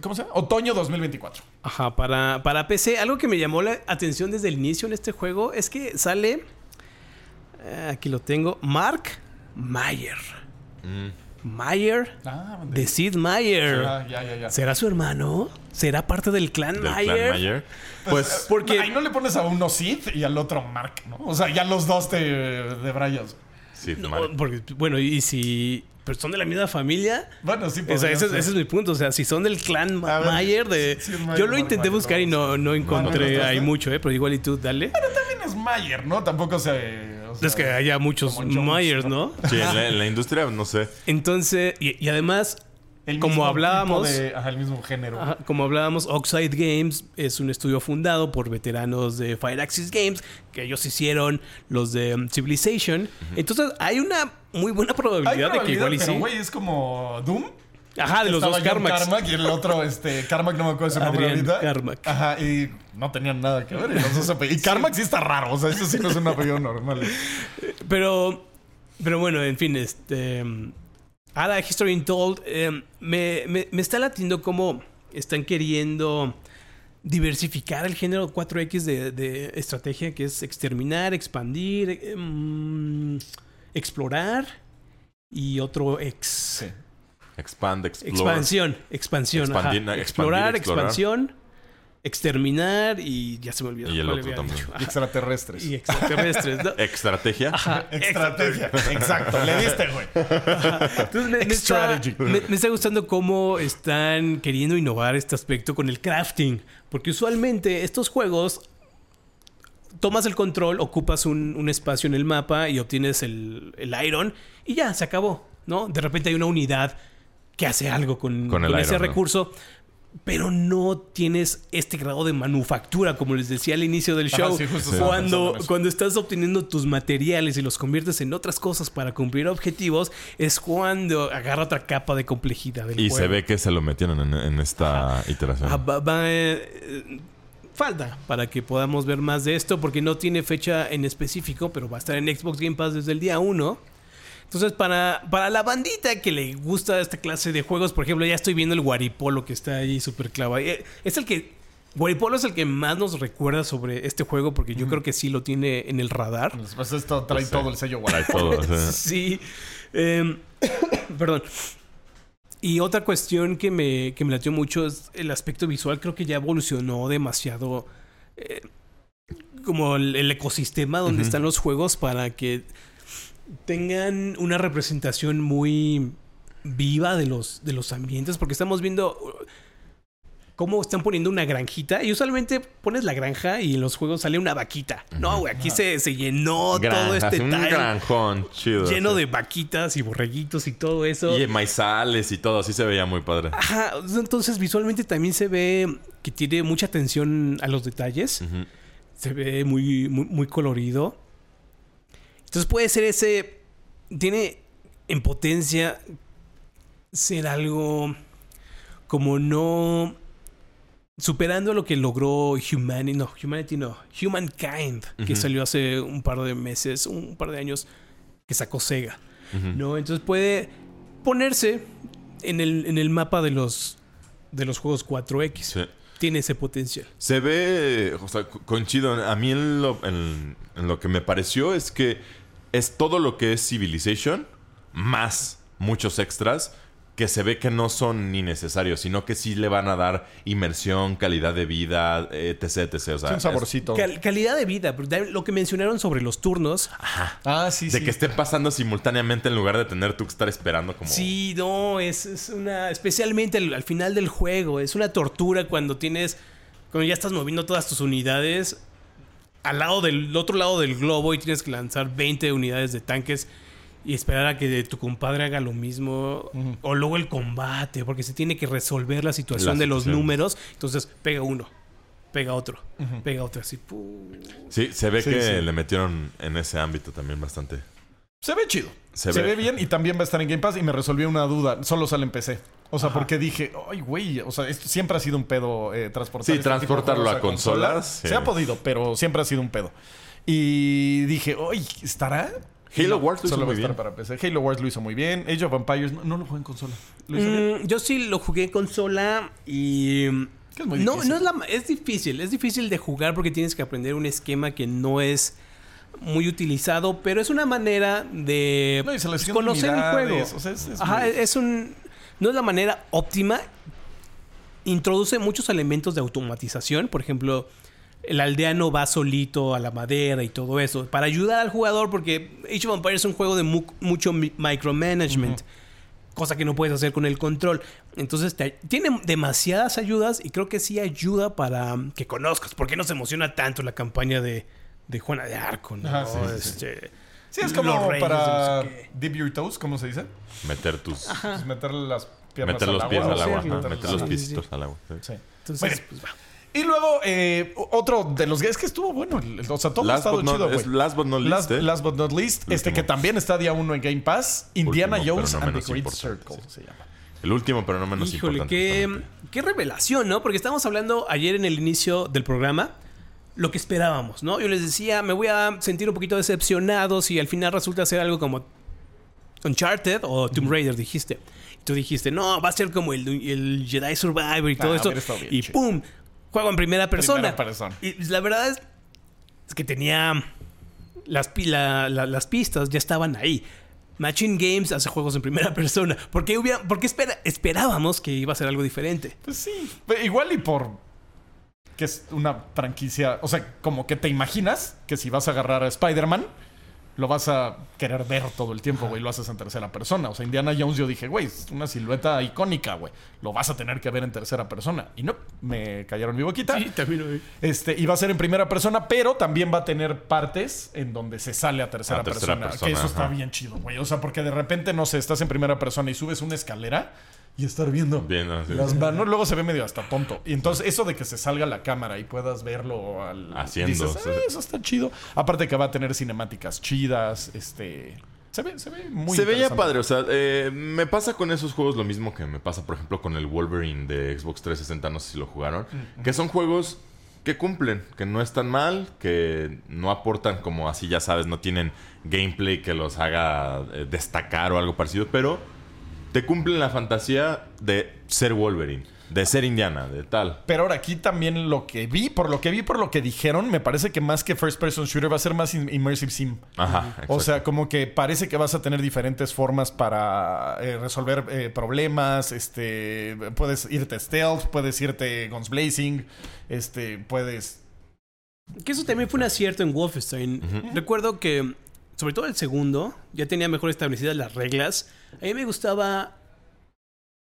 ¿Cómo se llama? Otoño 2024.
Ajá, para, para PC, algo que me llamó la atención desde el inicio en este juego es que sale. eh, aquí lo tengo. Mark Mayer. Mayer
Ah,
de Sid Mayer.
Ya, ya, ya.
¿Será su hermano? ¿Será parte del clan
del
Mayer?
Clan Mayer. Pues,
Porque-
Ahí no le pones a uno Sid y al otro Mark, ¿no? O sea, ya los dos te debrayas.
Sí,
No, porque, bueno, y si. Pero son de la misma familia.
Bueno, sí,
O sea, ese, es-
ser.
ese es mi punto. O sea, si son del clan Ma-
A ver,
Mayer de.
sí, Mayer,
yo lo intenté
Mayer,
buscar y no, no encontré
¿no
ahí mucho, ¿eh? Pero igual y tú, dale.
También es Mayer, ¿no? Tampoco se. o sea,
Es que haya muchos
Jones,
Myers, ¿no?
sí, en la, en la industria, no sé.
Entonces, y, y además,
el
como
mismo
hablábamos,
tipo de- ajá, el mismo género.
ajá, como hablábamos, Oxide Games es un estudio fundado por veteranos de Fireaxis Games, que ellos hicieron los de um, Civilization. Entonces, hay una muy buena
Hay
probabilidad de que igual y
pero,
sí.
güey, es como Doom.
Ajá, de los
Estaba
dos.
Carmack y el otro, este, Carmack no me acuerdo su nombre ahorita.
Carmack.
Ajá, y no tenían nada que ver. y los dos. Y Carmack sí está raro, o sea, eso sí no es un apellido normal. *laughs*
Pero, pero bueno, en fin, este. Ahora, History Untold, eh, me, me, me está latiendo como están queriendo diversificar el género 4X de, de estrategia, que es exterminar, expandir, em, explorar y otro ex.
Sí.
Expand, explore.
Expansión, expansión. ajá.
Expandir, expandir,
Explorar,
explorar.
expansión, exterminar y ya se me olvidó.
Y el otro también.
Y *laughs* extraterrestres.
Y extraterrestres. ¿no? *laughs*
Estrategia.
Ajá,
Estrategia. Exacto, le diste, güey.
Entonces me, me está,
Strategy.
me- me está gustando cómo están queriendo innovar este aspecto con el crafting. Porque usualmente estos juegos tomas el control, ocupas un, un espacio en el mapa y obtienes el, el iron y ya, se acabó. ¿no? De repente hay una unidad que hace algo con,
Con el
con ese
iron, ¿no?
Pero no tienes este grado de manufactura, como les decía al inicio del
Ajá,
show.
sí, justo
cuando, cuando estás obteniendo tus materiales y los conviertes en otras cosas para cumplir objetivos, es cuando agarra otra capa de complejidad del
Y
juego.
se ve que se lo metieron en, en esta iteración.
Ah, va- va, eh, falta para que podamos ver más de esto, porque no tiene fecha en específico, pero va a estar en Xbox Game Pass desde el día 1. Entonces, para, para la bandita que le gusta esta clase de juegos, por ejemplo, ya estoy viendo el Guaripolo que está ahí súper clavado. Eh, Es el que. Guaripolo es el que más nos recuerda sobre este juego, porque yo creo que sí lo tiene en el radar.
Pues esto trae
Pues sí.
todo el sello guay.
Trae todo. o sea. *laughs*
Sí. Em, *coughs* perdón. Y otra cuestión que me, que me latió mucho es el aspecto visual. Creo que ya evolucionó demasiado eh, como el, el ecosistema donde están los juegos para que tengan una representación muy viva de los, de los ambientes. Porque estamos viendo uh, cómo están poniendo una granjita. Y usualmente pones la granja y en los juegos sale una vaquita. No, güey, aquí se, se llenó todo este
un granjón chido.
lleno
sí.
de vaquitas y borreguitos y todo eso.
Y maizales y todo, así se veía muy padre.
Ajá, entonces visualmente también se ve que tiene mucha atención a los detalles. Se ve muy, muy, muy colorido. Entonces puede ser ese. Tiene en potencia ser algo como no. Superando lo que logró Humanity. No, Humanity no. Humankind, que
Ujú.
salió hace un par de meses, un par de años, que sacó Sega. ¿no? Entonces puede ponerse en el, en el mapa de los, de los juegos 4X.
Sí.
Tiene ese potencial.
Se ve, o sea, co- coincido. A mí en lo, en- en lo que me pareció es que es todo lo que es Civilization, más muchos extras que se ve que no son ni necesarios, sino que sí le van a dar inmersión, calidad de vida, etc, etc. O sea,
un
es-
saborcito.
Cal- calidad de vida. Lo que mencionaron sobre los turnos.
Ah, sí,
de
sí.
que estén pasando simultáneamente en lugar de tener tú que estar esperando como...
Sí, no, es, es una. Especialmente al, al final del juego. Es una tortura cuando tienes. Cuando ya estás moviendo todas tus unidades al lado del otro lado del globo y tienes que lanzar 20 unidades de tanques y esperar a que tu compadre haga lo mismo. O luego el combate, porque se tiene que resolver la situación
La
de los números. Entonces pega uno, pega otro, pega otro, así.
Sí, se ve
Sí,
que
sí.
le metieron en ese ámbito también bastante.
Se ve chido.
Se
Se,
ve.
ve. bien y también va a estar en Game Pass y me resolvió una duda. Solo sale en PC. O sea, porque dije, ay, güey, o sea, esto siempre ha sido un pedo eh, transportar.
Sí,
este
transportarlo a consolas, sí.
Se ha podido, pero siempre ha sido un pedo. Y dije, ay, ¿estará?
Halo Wars lo hizo muy bien.
para PC. Halo Wars lo hizo muy bien. Age of Empires no, no lo jugué en consola. Lo hizo bien.
Mm, yo sí lo jugué en consola y.
Que es muy
no,
difícil.
no es la ma- es difícil, es difícil de jugar porque tienes que aprender un esquema que no es muy utilizado, pero es una manera de
No,
conocer el
unidades,
juego.
o sea, es- es
Ajá,
muy-
es un no es la manera óptima. Introduce muchos elementos de automatización, por ejemplo, el aldeano va solito a la madera y todo eso, para ayudar al jugador porque Age of Empires es un juego de mu- mucho mi- micromanagement cosa que no puedes hacer con el control. Entonces te- tiene demasiadas ayudas y creo que sí ayuda para um, que conozcas. ¿Por qué nos emociona tanto la campaña de, de Juana de Arco? ¿no?
Sí, sí.
Este,
Sí, es como
reyes
para
no sé qué.
dip your toes, ¿cómo se dice?
Meter tus...
Pues meterle las piernas
Meter
al
los
agua.
pies al agua.
hacerlo.
ajá, Meter los
Sí, sí,
piecitos
sí.
al agua. sí.
Sí.
Entonces,
Bueno.
pues, va.
Y luego, eh, otro de los es que estuvo bueno. el- O sea, todo ha estado
not-
chido,
es
güey.
last but not least,
Last,
¿eh?
last but not least. Este
último.
que también está día uno en Game Pass. Indiana
Último,
Jones
no
and the Great Circle
sí.
se llama.
El último, pero no menos
Híjole,
importante.
qué,
justamente.
qué revelación, ¿no? Porque estábamos hablando ayer en el inicio del programa lo que esperábamos, ¿no? Yo les decía, me voy a sentir un poquito decepcionado si al final resulta ser algo como Uncharted o Tomb Raider, dijiste. Y tú dijiste, no, va a ser como el, el Jedi Survivor y todo
Ah,
esto.
bien
Y. ¡pum! Juego en primera persona.
Primera persona.
Y la verdad es, es que tenía las, pi- la- la- las pistas, ya estaban ahí. Machine Games hace juegos en primera *laughs* persona. ¿Por qué, hubiera, por qué espera- esperábamos que iba a ser algo diferente?
Pues sí. Igual y por. Que es una franquicia. O sea, como que te imaginas que si vas a agarrar a Spider-Man. Lo vas a querer ver todo el tiempo, güey. Lo haces en tercera persona. O sea, Indiana Jones, yo dije, güey, es una silueta icónica, güey. Lo vas a tener que ver en tercera persona. Y no, me callaron mi boquita.
también.
Este, y va a ser en primera persona, pero también va a tener partes en donde se sale a tercera,
A tercera
persona,
persona,
Que eso está bien chido, güey. O sea, porque de repente, no sé, estás en primera persona y subes una escalera y estar viendo
Bien, ¿no? Sí.
las manos, luego se ve medio hasta tonto. Y entonces, eso de que se salga la cámara y puedas verlo al.
Haciendo,
dices. "Ah, eso está chido. Aparte que va a tener cinemáticas chidas, este. Se ve, se ve muy
Se veía padre, o sea, eh, me pasa con esos juegos lo mismo que me pasa, por ejemplo, con el Wolverine de Xbox 360, no sé si lo jugaron, que son juegos que cumplen, que no están mal, que no aportan como así, ya sabes, no tienen gameplay que los haga eh, destacar o algo parecido, pero te cumplen la fantasía de ser Wolverine, de ser Indiana, de tal.
Pero ahora aquí también lo que vi, por lo que vi, por lo que dijeron, me parece que más que first person shooter va a ser más immersive sim.
Ajá.
O sea, como que parece que vas a tener diferentes formas para eh, resolver eh, problemas. Este, puedes irte stealth, puedes irte guns blazing, este, puedes.
Que eso también fue un acierto en Wolfenstein. Recuerdo que, sobre todo el segundo, ya tenía mejor establecidas las reglas. A mí me gustaba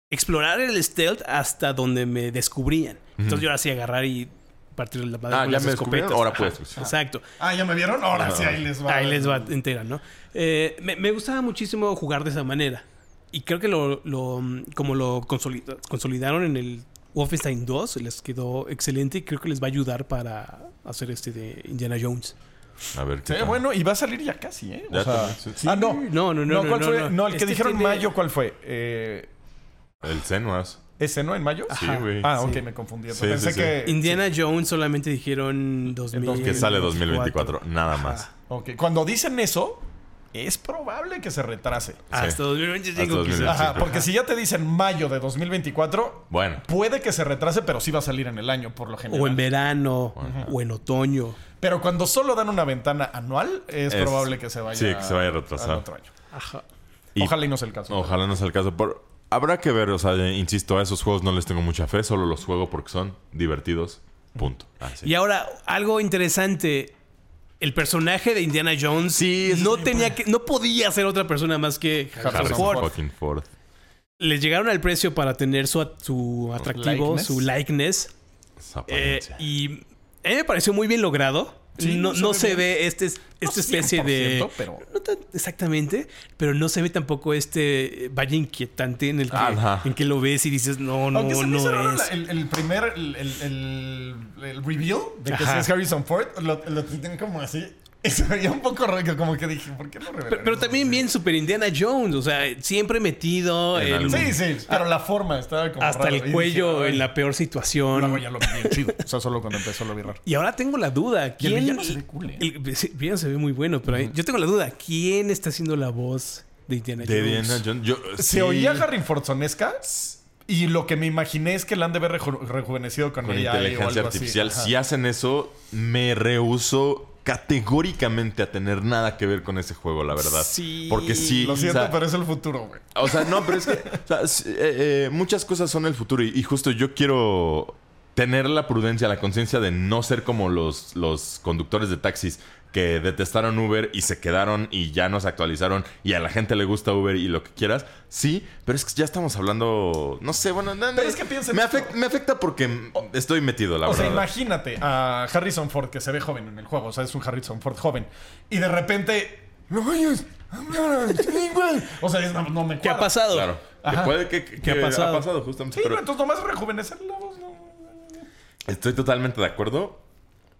explorar el stealth hasta donde me descubrían. Entonces yo ahora sí agarrar y partir la madre
Ah,
con
ya
las
me
escopetas.
ahora puedes.
Exacto.
Ah, ya me vieron. Ahora sí, ahí les va.
Ahí les va entera, ¿no? Eh, me, me gustaba muchísimo jugar de esa manera. Y creo que lo, lo, como lo consolida- consolidaron en el Wolfenstein 2, les quedó excelente y creo que les va a ayudar para hacer este de Indiana Jones.
A ver.
Sí,
¿qué tal?
bueno, y va a salir ya casi, ¿eh? O
Ya
sea-
también, sí.
Ah, no.
No, no, no, no,
¿cuál
no,
fue?
no.
No, el que
Este
dijeron
tiene-
mayo, ¿cuál fue? Eh,
El Senuas.
¿Ese, no? ¿En mayo?
Sí,
Ajá.
güey.
Ah, ok,
Sí.
me confundí.
Sí,
Pensé
sí, sí.
que.
Indiana Jones solamente dijeron 2000.
Que sale 2024, nada más.
Ok, cuando dicen eso, es probable que se retrase.
Hasta 2025
Hasta
quizás.
2025.
Ajá, porque si ya te dicen mayo de 2024,
Bueno.
puede que se retrase, pero sí va a salir en el año, por lo general.
O en verano, o en otoño.
Pero cuando solo dan una ventana anual, es,
Es-
probable que se vaya,
sí, que se vaya a retrasar.
al otro año.
Ajá.
Y-
Ojalá y no sea el caso.
Ojalá no sea el caso. Por... Habrá que ver, o sea, insisto, a esos juegos no les tengo mucha fe, solo los juego porque son divertidos. Punto. Así.
Y ahora, algo interesante. El personaje de Indiana Jones
Sí,
no tenía que, no podía ser otra persona más que Harrison Ford.
fucking Ford.
Les llegaron al precio para tener su, su atractivo,
Likeness.
su likeness. Eh, y a mí me pareció muy bien logrado.
Sí,
no,
se
no
ve
se
bien.
ve este, esta especie de.
100%, pero-
No tan exactamente, pero no se ve tampoco este valle inquietante en el que,
Ajá.
en que lo ves y dices, no, no,
Aunque se me
no
hizo raro
es.
el, el primer, el, el, el- reveal de que
Ajá.
es Harrison Ford, lo, lo tenían como así. *laughs* Y se veía un poco raro, como que dije, ¿por qué no?
Pero, pero también bien Super Indiana Jones, o sea, siempre metido
En
en-
algún-
Sí, sí, pero la forma estaba como
hasta
raro.
el cuello
dije,
en la peor
Luego
situación.
ya lo vi bien chido. O sea, solo cuando empezó lo vi raro.
Y ahora tengo la duda,
Y el
¿quién
villano se ve cool, ¿eh?
el- el villano se ve muy bueno, pero yo tengo la duda, ¿quién está haciendo la voz de Indiana
De
Jones?
Indiana Jones. Yo,
Se
sí,
oía Harry Forzonesca y lo que me imaginé es que la han de haber reju- rejuvenecido con,
con
AI o
inteligencia
algo así.
artificial.
Ajá.
Si hacen eso, me rehuso categóricamente a tener nada que ver con ese juego, la verdad.
Sí.
Porque sí.
Lo siento,
o sea,
pero es el futuro, güey.
O sea, no, pero es que o sea, s- eh, eh, muchas cosas son el futuro y, y justo yo quiero tener la prudencia, la conciencia de no ser como los, los conductores de taxis que detestaron Uber y se quedaron y ya no se actualizaron y a la gente le gusta Uber y lo que quieras. Sí, pero es que ya estamos hablando, no sé, bueno, no,
Pero es que piensa en
me, afecta, me afecta porque estoy metido, la
o sea,
verdad.
imagínate a Harrison Ford que se ve joven en el juego. O sea, es un Harrison Ford joven. Y de repente. ¡No vayas! O sea, es- no, no me
¿Qué ha
cuadra.
pasado?
Claro. Que
Ajá.
puede que, que-
¿Qué ha pasado?
justamente.
Sí,
pero-
entonces nomás rejuvenecer la voz. ¿no?
Estoy totalmente de acuerdo.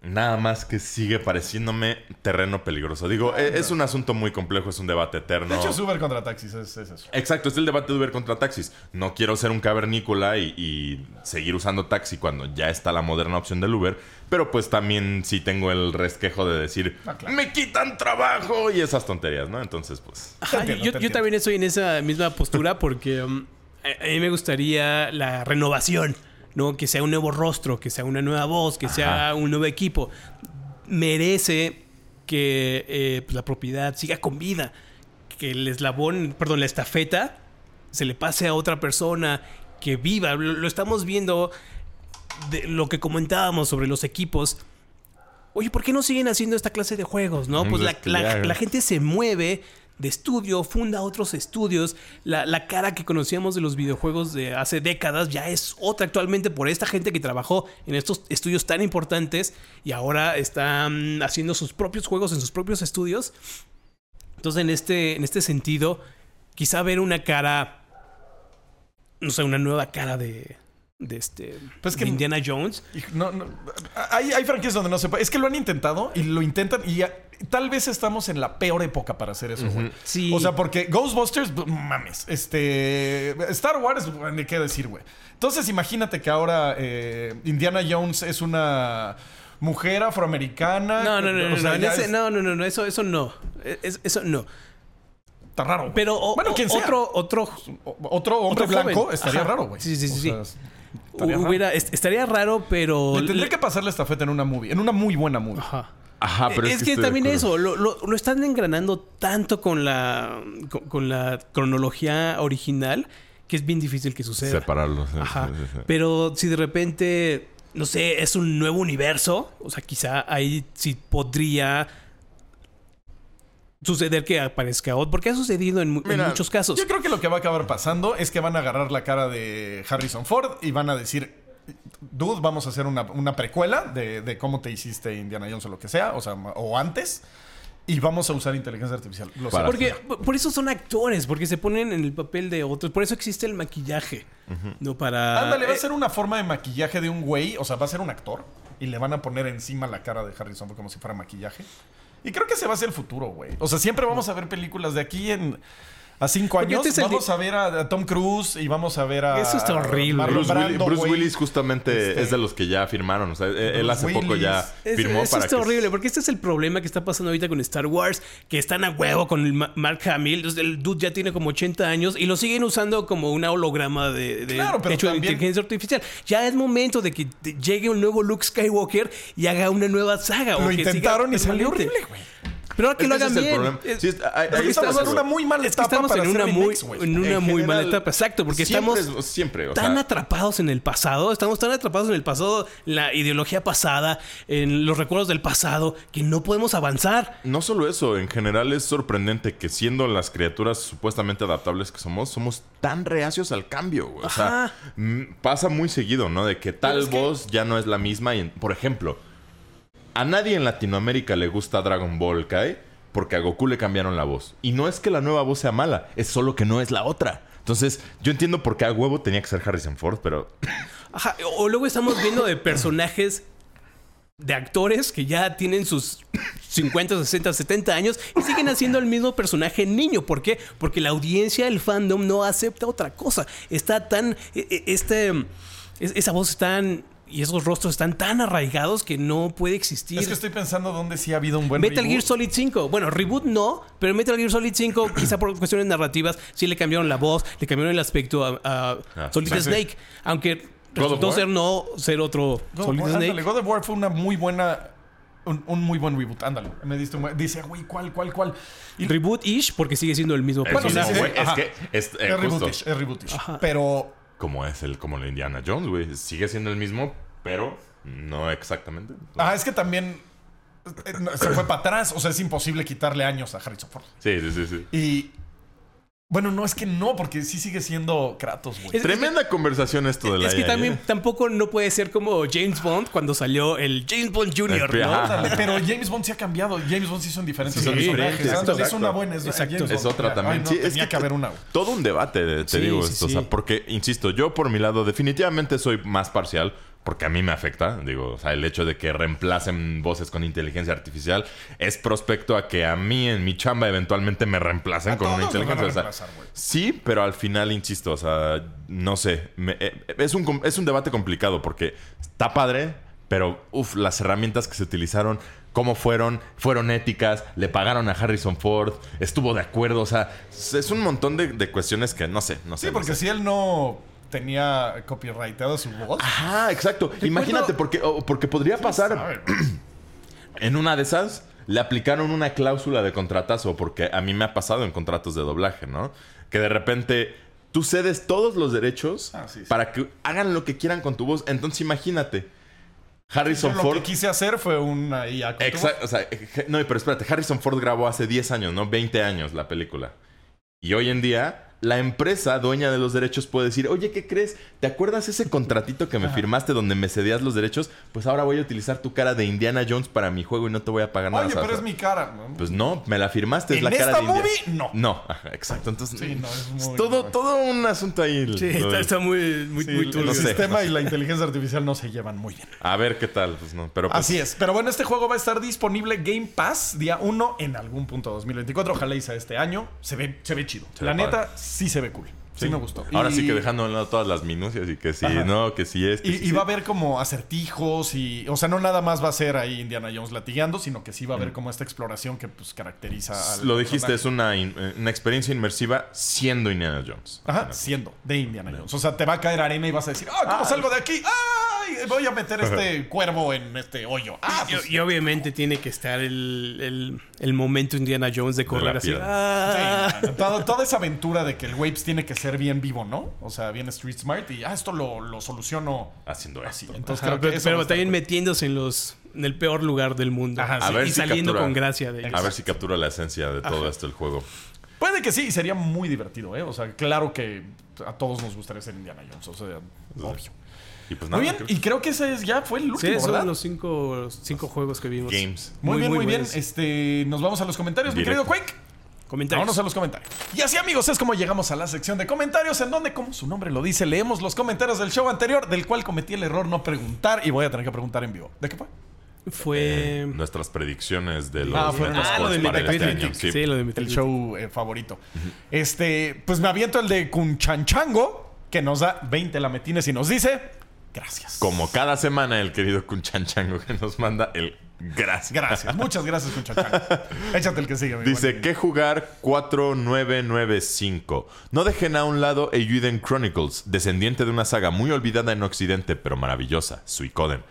Nada más que sigue pareciéndome terreno peligroso. Digo, e- es un asunto muy complejo, es un debate eterno.
De hecho, es Uber contra taxis, es, es eso.
Exacto, es el debate de Uber contra taxis. No quiero ser un cavernícola y, y seguir usando taxi cuando ya está la moderna opción del Uber. Pero pues también sí tengo el resquejo de decir,
Ah, claro.
me quitan trabajo y esas tonterías, ¿no? Entonces, pues...
Ajá,
Te entiendo,
yo, también estoy en esa misma postura porque um, a, a mí me gustaría la renovación, ¿no? Que sea un nuevo rostro, que sea una nueva voz, que sea un nuevo equipo. Merece que eh, pues, la propiedad siga con vida, que el eslabón, perdón, la estafeta se le pase a otra persona, que viva. Lo, lo estamos viendo de lo que comentábamos sobre los equipos. Oye, ¿por qué no siguen haciendo esta clase de juegos? No, pues la, la gente se mueve de estudio, funda otros estudios. La, la cara que conocíamos de los videojuegos de hace décadas ya es otra actualmente por esta gente que trabajó en estos estudios tan importantes y ahora están haciendo sus propios juegos en sus propios estudios. Entonces, en este, en este sentido, quizá ver una cara, no sé, una nueva cara de, de este
Pues que-
de Indiana Jones.
Y No, no, hay, hay franquicias donde no se puede. Es que lo han intentado y lo intentan y ya- tal vez estamos en la peor época para hacer eso, güey.
Sí.
O sea, porque Ghostbusters, b- mames. Este. Star Wars, ni qué decir, güey. Entonces, imagínate que ahora eh, Indiana Jones es una mujer afroamericana.
No, no, no, no,
sea,
no, ese-
es-
no, no, eso, eso no. Es- eso no.
Está raro. güey.
Pero o-
bueno, ¿quién sea?
otro, otro,
Otro hombre
otro
blanco
joven.
estaría
Ajá.
raro, güey.
Sí, sí, sí,
O
sí.
Estaría raro.
hubiera, est- estaría raro, pero.
Le tendría que pasar la estafeta en una movie, en una muy buena movie.
Ajá.
Ajá, pero es,
es, que, también eso, lo, lo- lo están engranando tanto con la, con, con la cronología original que es bien difícil que suceda.
Separarlos. sí,
Ajá.
sí, sí, sí.
Pero si de repente, no sé, es un nuevo universo, o sea, quizá ahí sí podría suceder que aparezca otro, porque ha sucedido en, muchos casos.
Yo creo que lo que va a acabar pasando es que van a agarrar la cara de Harrison Ford y van a decir, dude, vamos a hacer una, una precuela de, de cómo te hiciste Indiana Jones o lo que sea, o sea, o antes, y vamos a usar inteligencia artificial. Lo
Porque por eso son actores, porque se ponen en el papel de otros. Por eso existe el maquillaje. No para.
Ándale, va a
eh,
ser una forma de maquillaje de un güey, o sea, va a ser un actor y le van a poner encima la cara de Harrison Ford como si fuera maquillaje. Y creo que ese va a ser el futuro, güey. O sea, siempre vamos a ver películas de aquí en a cinco
Porque
años.
este es el
vamos a ver a, a Tom Cruise y vamos a ver a
Eso está horrible.
Marlon
Bruce, Willis,
Brando,
Bruce
güey.
Willis justamente
Este-
es de los que ya firmaron. O sea, él- él hace poco ya.
Es-
firmó
eso
para
está
que...
horrible, porque este es el problema que está pasando ahorita con Star Wars, que están a huevo con el Ma- Mark Hamill. Entonces, el dude ya tiene como 80 años y lo siguen usando como una holograma de, de-
Claro, pero
hecho de inteligencia artificial. Ya es momento de que llegue un nuevo Luke Skywalker y haga una nueva saga. o
Lo
que siga
intentaron y salió horrible, güey.
Pero ahora que lo hagan bien. Es-
Sí, ahí- ahí
estamos en una muy mala etapa
estamos
para
en una, muy, en una muy mala etapa. Exacto, porque
siempre
estamos
es- siempre, o
tan
sea-
atrapados en el pasado, estamos tan atrapados en el pasado, la ideología pasada, en los recuerdos del pasado, que no podemos avanzar.
No solo eso, en general es sorprendente que siendo las criaturas supuestamente adaptables que somos, somos tan reacios al cambio. O sea,
Ajá.
mm, pasa muy seguido, ¿no? De que tal
que-
voz ya no es la misma. Y, por ejemplo, a nadie en Latinoamérica le gusta Dragon Ball Kai porque a Goku le cambiaron la voz. Y no es que la nueva voz sea mala, es solo que no es la otra. Entonces, yo entiendo por qué a huevo tenía que ser Harrison Ford, pero *laughs*
Ajá, O luego estamos viendo de personajes de actores que ya tienen sus 50, 60, 70 años y siguen haciendo el mismo personaje niño. ¿Por qué? Porque la audiencia, el fandom no acepta otra cosa. Está tan... e- e- Este, es- esa voz tan... Y esos rostros están tan arraigados que no puede existir.
Es que estoy pensando dónde sí ha habido un buen
Metal
reboot.
Gear Solid 5. Bueno, reboot no, pero Metal Gear Solid 5, *clears throat* quizá por cuestiones narrativas, sí le cambiaron la voz, le cambiaron el aspecto a, a
Ah,
Solid
sí, sí.
Snake. Aunque resultó ser no ser otro
God,
Solid
War,
Snake.
ándale, God of War fue una muy buena. Un, un muy buen reboot, ándale. Me diste un buen- Dice, güey, ¿cuál, cuál, cuál? Y
Reboot-ish, porque sigue siendo el mismo
es,
Bueno, sí,
personaje.
es que es, eh,
es
justo
rebootish, es rebootish. Pero
como es el como el Indiana Jones, güey. Sigue siendo el mismo, pero no exactamente.
Ah, es que también eh, se fue para atrás. O sea, es imposible quitarle años a Harrison Ford.
Sí, sí, sí, sí.
Y. Bueno, no, es que no, porque sí sigue siendo Kratos, güey.
Es-
Tremenda conversación esto de la
Es que
IA,
también
¿eh?
tampoco no puede ser como James Bond cuando salió el James Bond Jr.,
El-
¿no?
ajá.
Ándale, pero James Bond sí ha cambiado. James Bond sí son diferentes
Sí, son diferentes,
Ándale, Es
exacto.
una buena. Es,
Exacto.
James
Es
Bond.
otra
Ay,
también.
no,
Sí,
tenía
es
que,
que
haber una. güey.
Todo un debate, te
Sí,
digo
sí,
esto.
sí.
O sea, porque, insisto, yo por mi lado definitivamente soy más parcial. Porque a mí me afecta, digo, o sea, el hecho de que reemplacen voces con inteligencia artificial es prospecto a que a mí en mi chamba eventualmente me reemplacen
A
con una inteligencia. o sea,
reemplazar, güey.
sí, pero al final, insisto, o sea, no sé, me- eh, es, un, es un debate complicado porque está padre, pero uff, las herramientas que se utilizaron, cómo fueron, fueron éticas, le pagaron a Harrison Ford, estuvo de acuerdo, o sea, es un montón de, de cuestiones que no sé, no sé.
Sí,
no
porque
sé.
si él no tenía copyrightado su voz.
Ajá, exacto. Imagínate, porque, o- porque podría pasar *clears throat* en una de esas, le aplicaron una cláusula de contratazo, porque a mí me ha pasado en contratos de doblaje, ¿no? Que de repente tú cedes todos los derechos
Ah, sí, sí.
para que hagan lo que quieran con tu voz. Entonces imagínate, Harrison
Yo lo
Ford...
que quise hacer fue una IA.
Exacto, o sea, je- no, pero espérate, Harrison Ford grabó hace 10 años, ¿no? 20 años la película. Y hoy en día la empresa dueña de los derechos puede decir, oye, ¿qué crees? ¿Te acuerdas ese contratito que me firmaste donde me cedías los derechos? Pues ahora voy a utilizar tu cara de Indiana Jones para mi juego y no te voy a pagar nada.
Oye,
¿sabes?
pero es mi cara.
Pues no, me la firmaste, es
¿En
la cara de Indiana.
movie? No.
No, ajá, exacto. Entonces,
Sí, no, es muy-
todo, todo un asunto ahí.
Sí, está, está muy, muy,
Sí,
muy
el
no sé.
sistema y la inteligencia artificial no se llevan muy bien.
A ver qué tal, pues no. Pero pues,
Así es. Pero bueno, este juego va a estar disponible Game Pass día 1 en algún punto de 2024. Ojalá y sea este año. Se ve, se ve chido.
Se
la neta, sí se ve cool. Sí, me gustó.
Ahora
Y-
sí que dejando un lado todas las minucias y que sí,
Ajá.
no, que sí es. que
Y,
sí,
y
sí.
va a haber como acertijos y... O sea, no nada más va a ser ahí Indiana Jones latigando, sino que sí va a haber como esta exploración que pues caracteriza al
Lo dijiste, es una, in- eh, una experiencia inmersiva siendo Indiana Jones.
Ajá, siendo de Indiana Jones. O sea, te va a caer arena y vas a decir, ah, ¿cómo salgo de aquí? ¡Ay! Voy a meter *laughs* este cuervo en este hoyo. Ah,
Y,
pues,
y obviamente tiene que estar el, el, el momento Indiana Jones de correr
la
así. Ah.
Sí, todo- toda esa aventura de que el Waves tiene que ser bien vivo, ¿no? O sea, bien street smart y ah, esto lo, lo soluciono
Haciendo
así.
esto.
Entonces
Ajá,
creo
pero también metiéndose en los en el peor lugar del mundo.
Ajá,
Sí,
A ver
y
si
saliendo
captura-
con gracia de ellos.
A ver si captura la esencia de todo esto el juego.
Puede que sí, sería muy divertido, ¿eh? O sea, claro que a todos nos gustaría ser Indiana Jones, o sea, obvio.
Y pues
Muy bien,
creo
y creo que ese es- ya fue el
Sí,
último,
son
¿verdad?
los cinco, cinco juegos que vimos.
Games.
Muy, bien, muy, bien. Este, nos vamos a los comentarios, mi
Directo.
querido Quake.
Comentarios.
Vámonos a los comentarios. Y así, amigos, es como llegamos a la sección de comentarios, en donde, como su nombre lo dice, leemos los comentarios del show anterior, del cual cometí el error no preguntar y voy a tener que preguntar en vivo. ¿De qué fue?
Fue.
Nuestras predicciones de los
Ah, fueron
ah, lo de
este
Metacritic.
año, sí.
Sí, lo de
El
Metacritic.
show eh, favorito. Este, pues me aviento el de Kunchanchango, que nos da 20 lametines y nos dice: Gracias.
Como cada semana el querido Kunchanchango que nos manda el gracias.
Gracias, muchas gracias, Kunchanchango. *laughs* Échate el que sigue, mi
Dice. ¿qué jugar 4995? No dejen a un lado Euden Chronicles, descendiente de una saga muy olvidada en Occidente, pero maravillosa, Suicoden.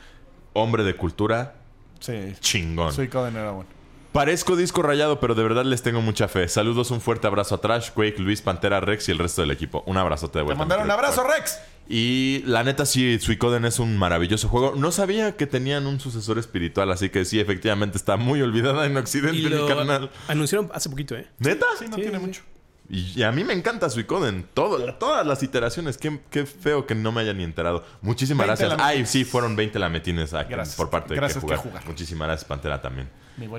Hombre de cultura,
Sí,
chingón.
soy Coden, era bueno.
Parezco disco rayado, pero de verdad les tengo mucha fe. Saludos, un fuerte abrazo a Trash, Quake, Luis, Pantera, Rex y el resto del equipo. Un abrazote de
Te
vuelta.
mandaron un abrazo. Rex.
Y la neta, sí, Suicoden es un maravilloso juego. No sabía que tenían un sucesor espiritual, así que sí, efectivamente está muy olvidada en Occidente,
Y
mi
lo
carnal.
anunciaron hace poquito, ¿eh?
¿Neta?
Sí, no
Sí,
tiene
sí.
mucho.
Y, a mí me encanta Suicoden. Todo, todas las iteraciones. Qué, qué feo que no me haya ni enterado. Muchísimas
20
gracias. Ay, sí, fueron 20 lametines aquí
Gracias.
por parte de que jugar.
Que Jugar.
Muchísimas gracias, Pantera, también.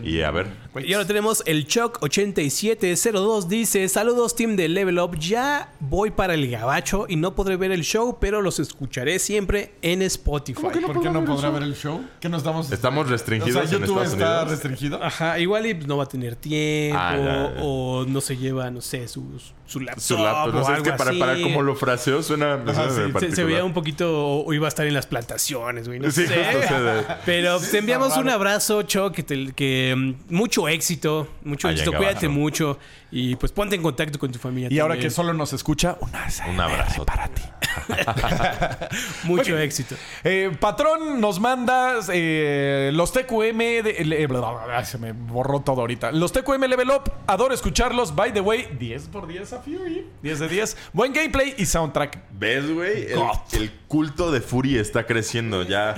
Y a ver.
Quake.
Y ahora tenemos el Choc8702 dice, saludos team de Level Up, ya voy para el gabacho y no podré ver el show, pero los escucharé siempre en Spotify.
¿Por qué no podrá ver el show? ¿Que no estamos...
Estamos
O
restringidos
sea,
en
YouTube
Estados
está
Unidos.
restringido.
Ajá, igual y no va a tener tiempo
Ah, ya, ya.
o no se lleva, no sé, su, su laptop
Su laptop. No
o
sé, es
algo
que para, cómo lo fraseó suena,
sí. Se-
veía un poquito o iba a estar en las plantaciones, güey, no
Sí,
sé. *laughs*
justo, o sea, de-
Pero te enviamos un abrazo, Choc, que, te- que mm, mucho éxito, mucho
Allá
éxito, cuídate mucho y pues ponte en contacto con tu familia.
Y ahora que solo nos escucha, una
Un abrazo.
para ti. *laughs*
mucho éxito.
Eh, patrón nos manda eh, los TQM. de- le- bla, bla, bla, ay, se me borró todo ahorita. Los TQM Level Up. Adoro escucharlos. By the way, 10 por 10 a Fury. 10 de 10. Buen gameplay y soundtrack.
¿Ves, güey? El culto de Fury está creciendo ya.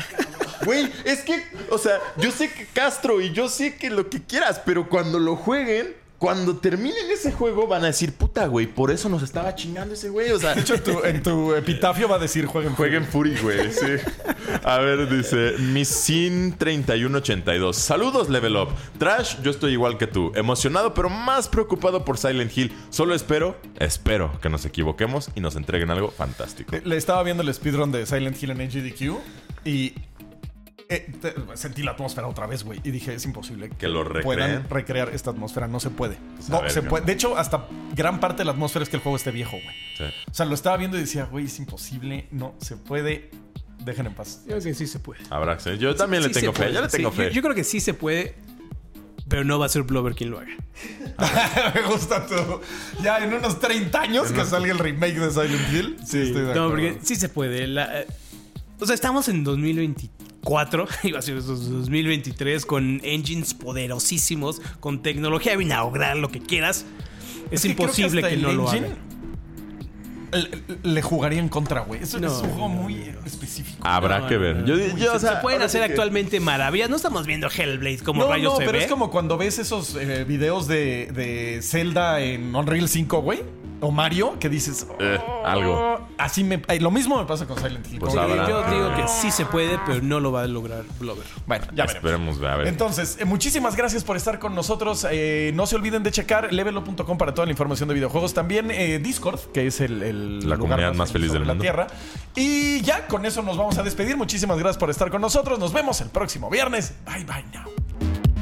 Güey, es que, o sea, yo sé que Castro y yo sé que lo que quieras, pero cuando lo jueguen, cuando terminen ese juego, van a decir, puta, güey, por eso nos estaba chingando ese güey. O sea,
De hecho, en tu, en tu epitafio va a decir jueguen
Jueguen Fury, güey, sí. A ver, dice Missin 3182. Saludos, Level Up. Trash, yo estoy igual que tú. Emocionado, pero más preocupado por Silent Hill. Solo espero, espero que nos equivoquemos y nos entreguen algo fantástico.
Le estaba viendo el speedrun de Silent Hill en HDQ y eh, te- sentí la atmósfera otra vez, güey. Y dije, es imposible
Que lo recreen.
puedan recrear esta atmósfera. No se puede.
Pues
no
ver,
se
¿qué
puede. De hecho, hasta gran parte de la atmósfera es que el juego esté viejo, güey.
Sí.
O sea, lo estaba viendo y decía, güey, es imposible. No se puede. Dejen en paz.
Yo creo que sí se puede.
Habrá que ser. Yo también
Sí
le tengo fe. Ya le tengo
Sí,
fe.
Yo, yo creo que sí se puede, pero no va a ser Blover quien lo haga. *laughs*
Me gusta todo. Ya en unos 30 años que salga el remake de Silent Hill. Sí, estoy de
No, porque sí se puede. La- eh, o sea, estamos en 2024, *laughs* iba a ser eso, 2023, con engines poderosísimos, con tecnología binaural, lo que quieras. Es, imposible que, no lo
engine
hagan.
Le, jugaría en contra, güey. Eso
No,
es un juego
no,
muy específico.
Habrá
No,
que
no,
ver.
no.
Yo,
Uy,
yo, o
se,
sea,
se pueden hacer
que-
actualmente maravillas. No estamos viendo Hellblade como
No,
rayos
no,
se
pero
ve.
es como cuando ves esos eh, videos de, de Zelda en Unreal 5, güey. O Mario que dices.
Eh, algo.
Así me. eh, lo mismo me pasa con Silent Hill.
Pues
Como que-
habrá.
Yo digo que sí se puede, pero no lo va a lograr Blover.
Bueno, ya veremos.
Esperemos, a ver.
Entonces, eh, muchísimas gracias por estar con nosotros. Eh, no se olviden de checar levelo.com para toda la información de videojuegos. También eh, Discord, que es el, el
La
lugar
comunidad más feliz
sobre
del
la
mundo.
Tierra. Y ya con eso nos vamos a despedir. Muchísimas gracias por estar con nosotros. Nos vemos el próximo viernes. Bye bye now.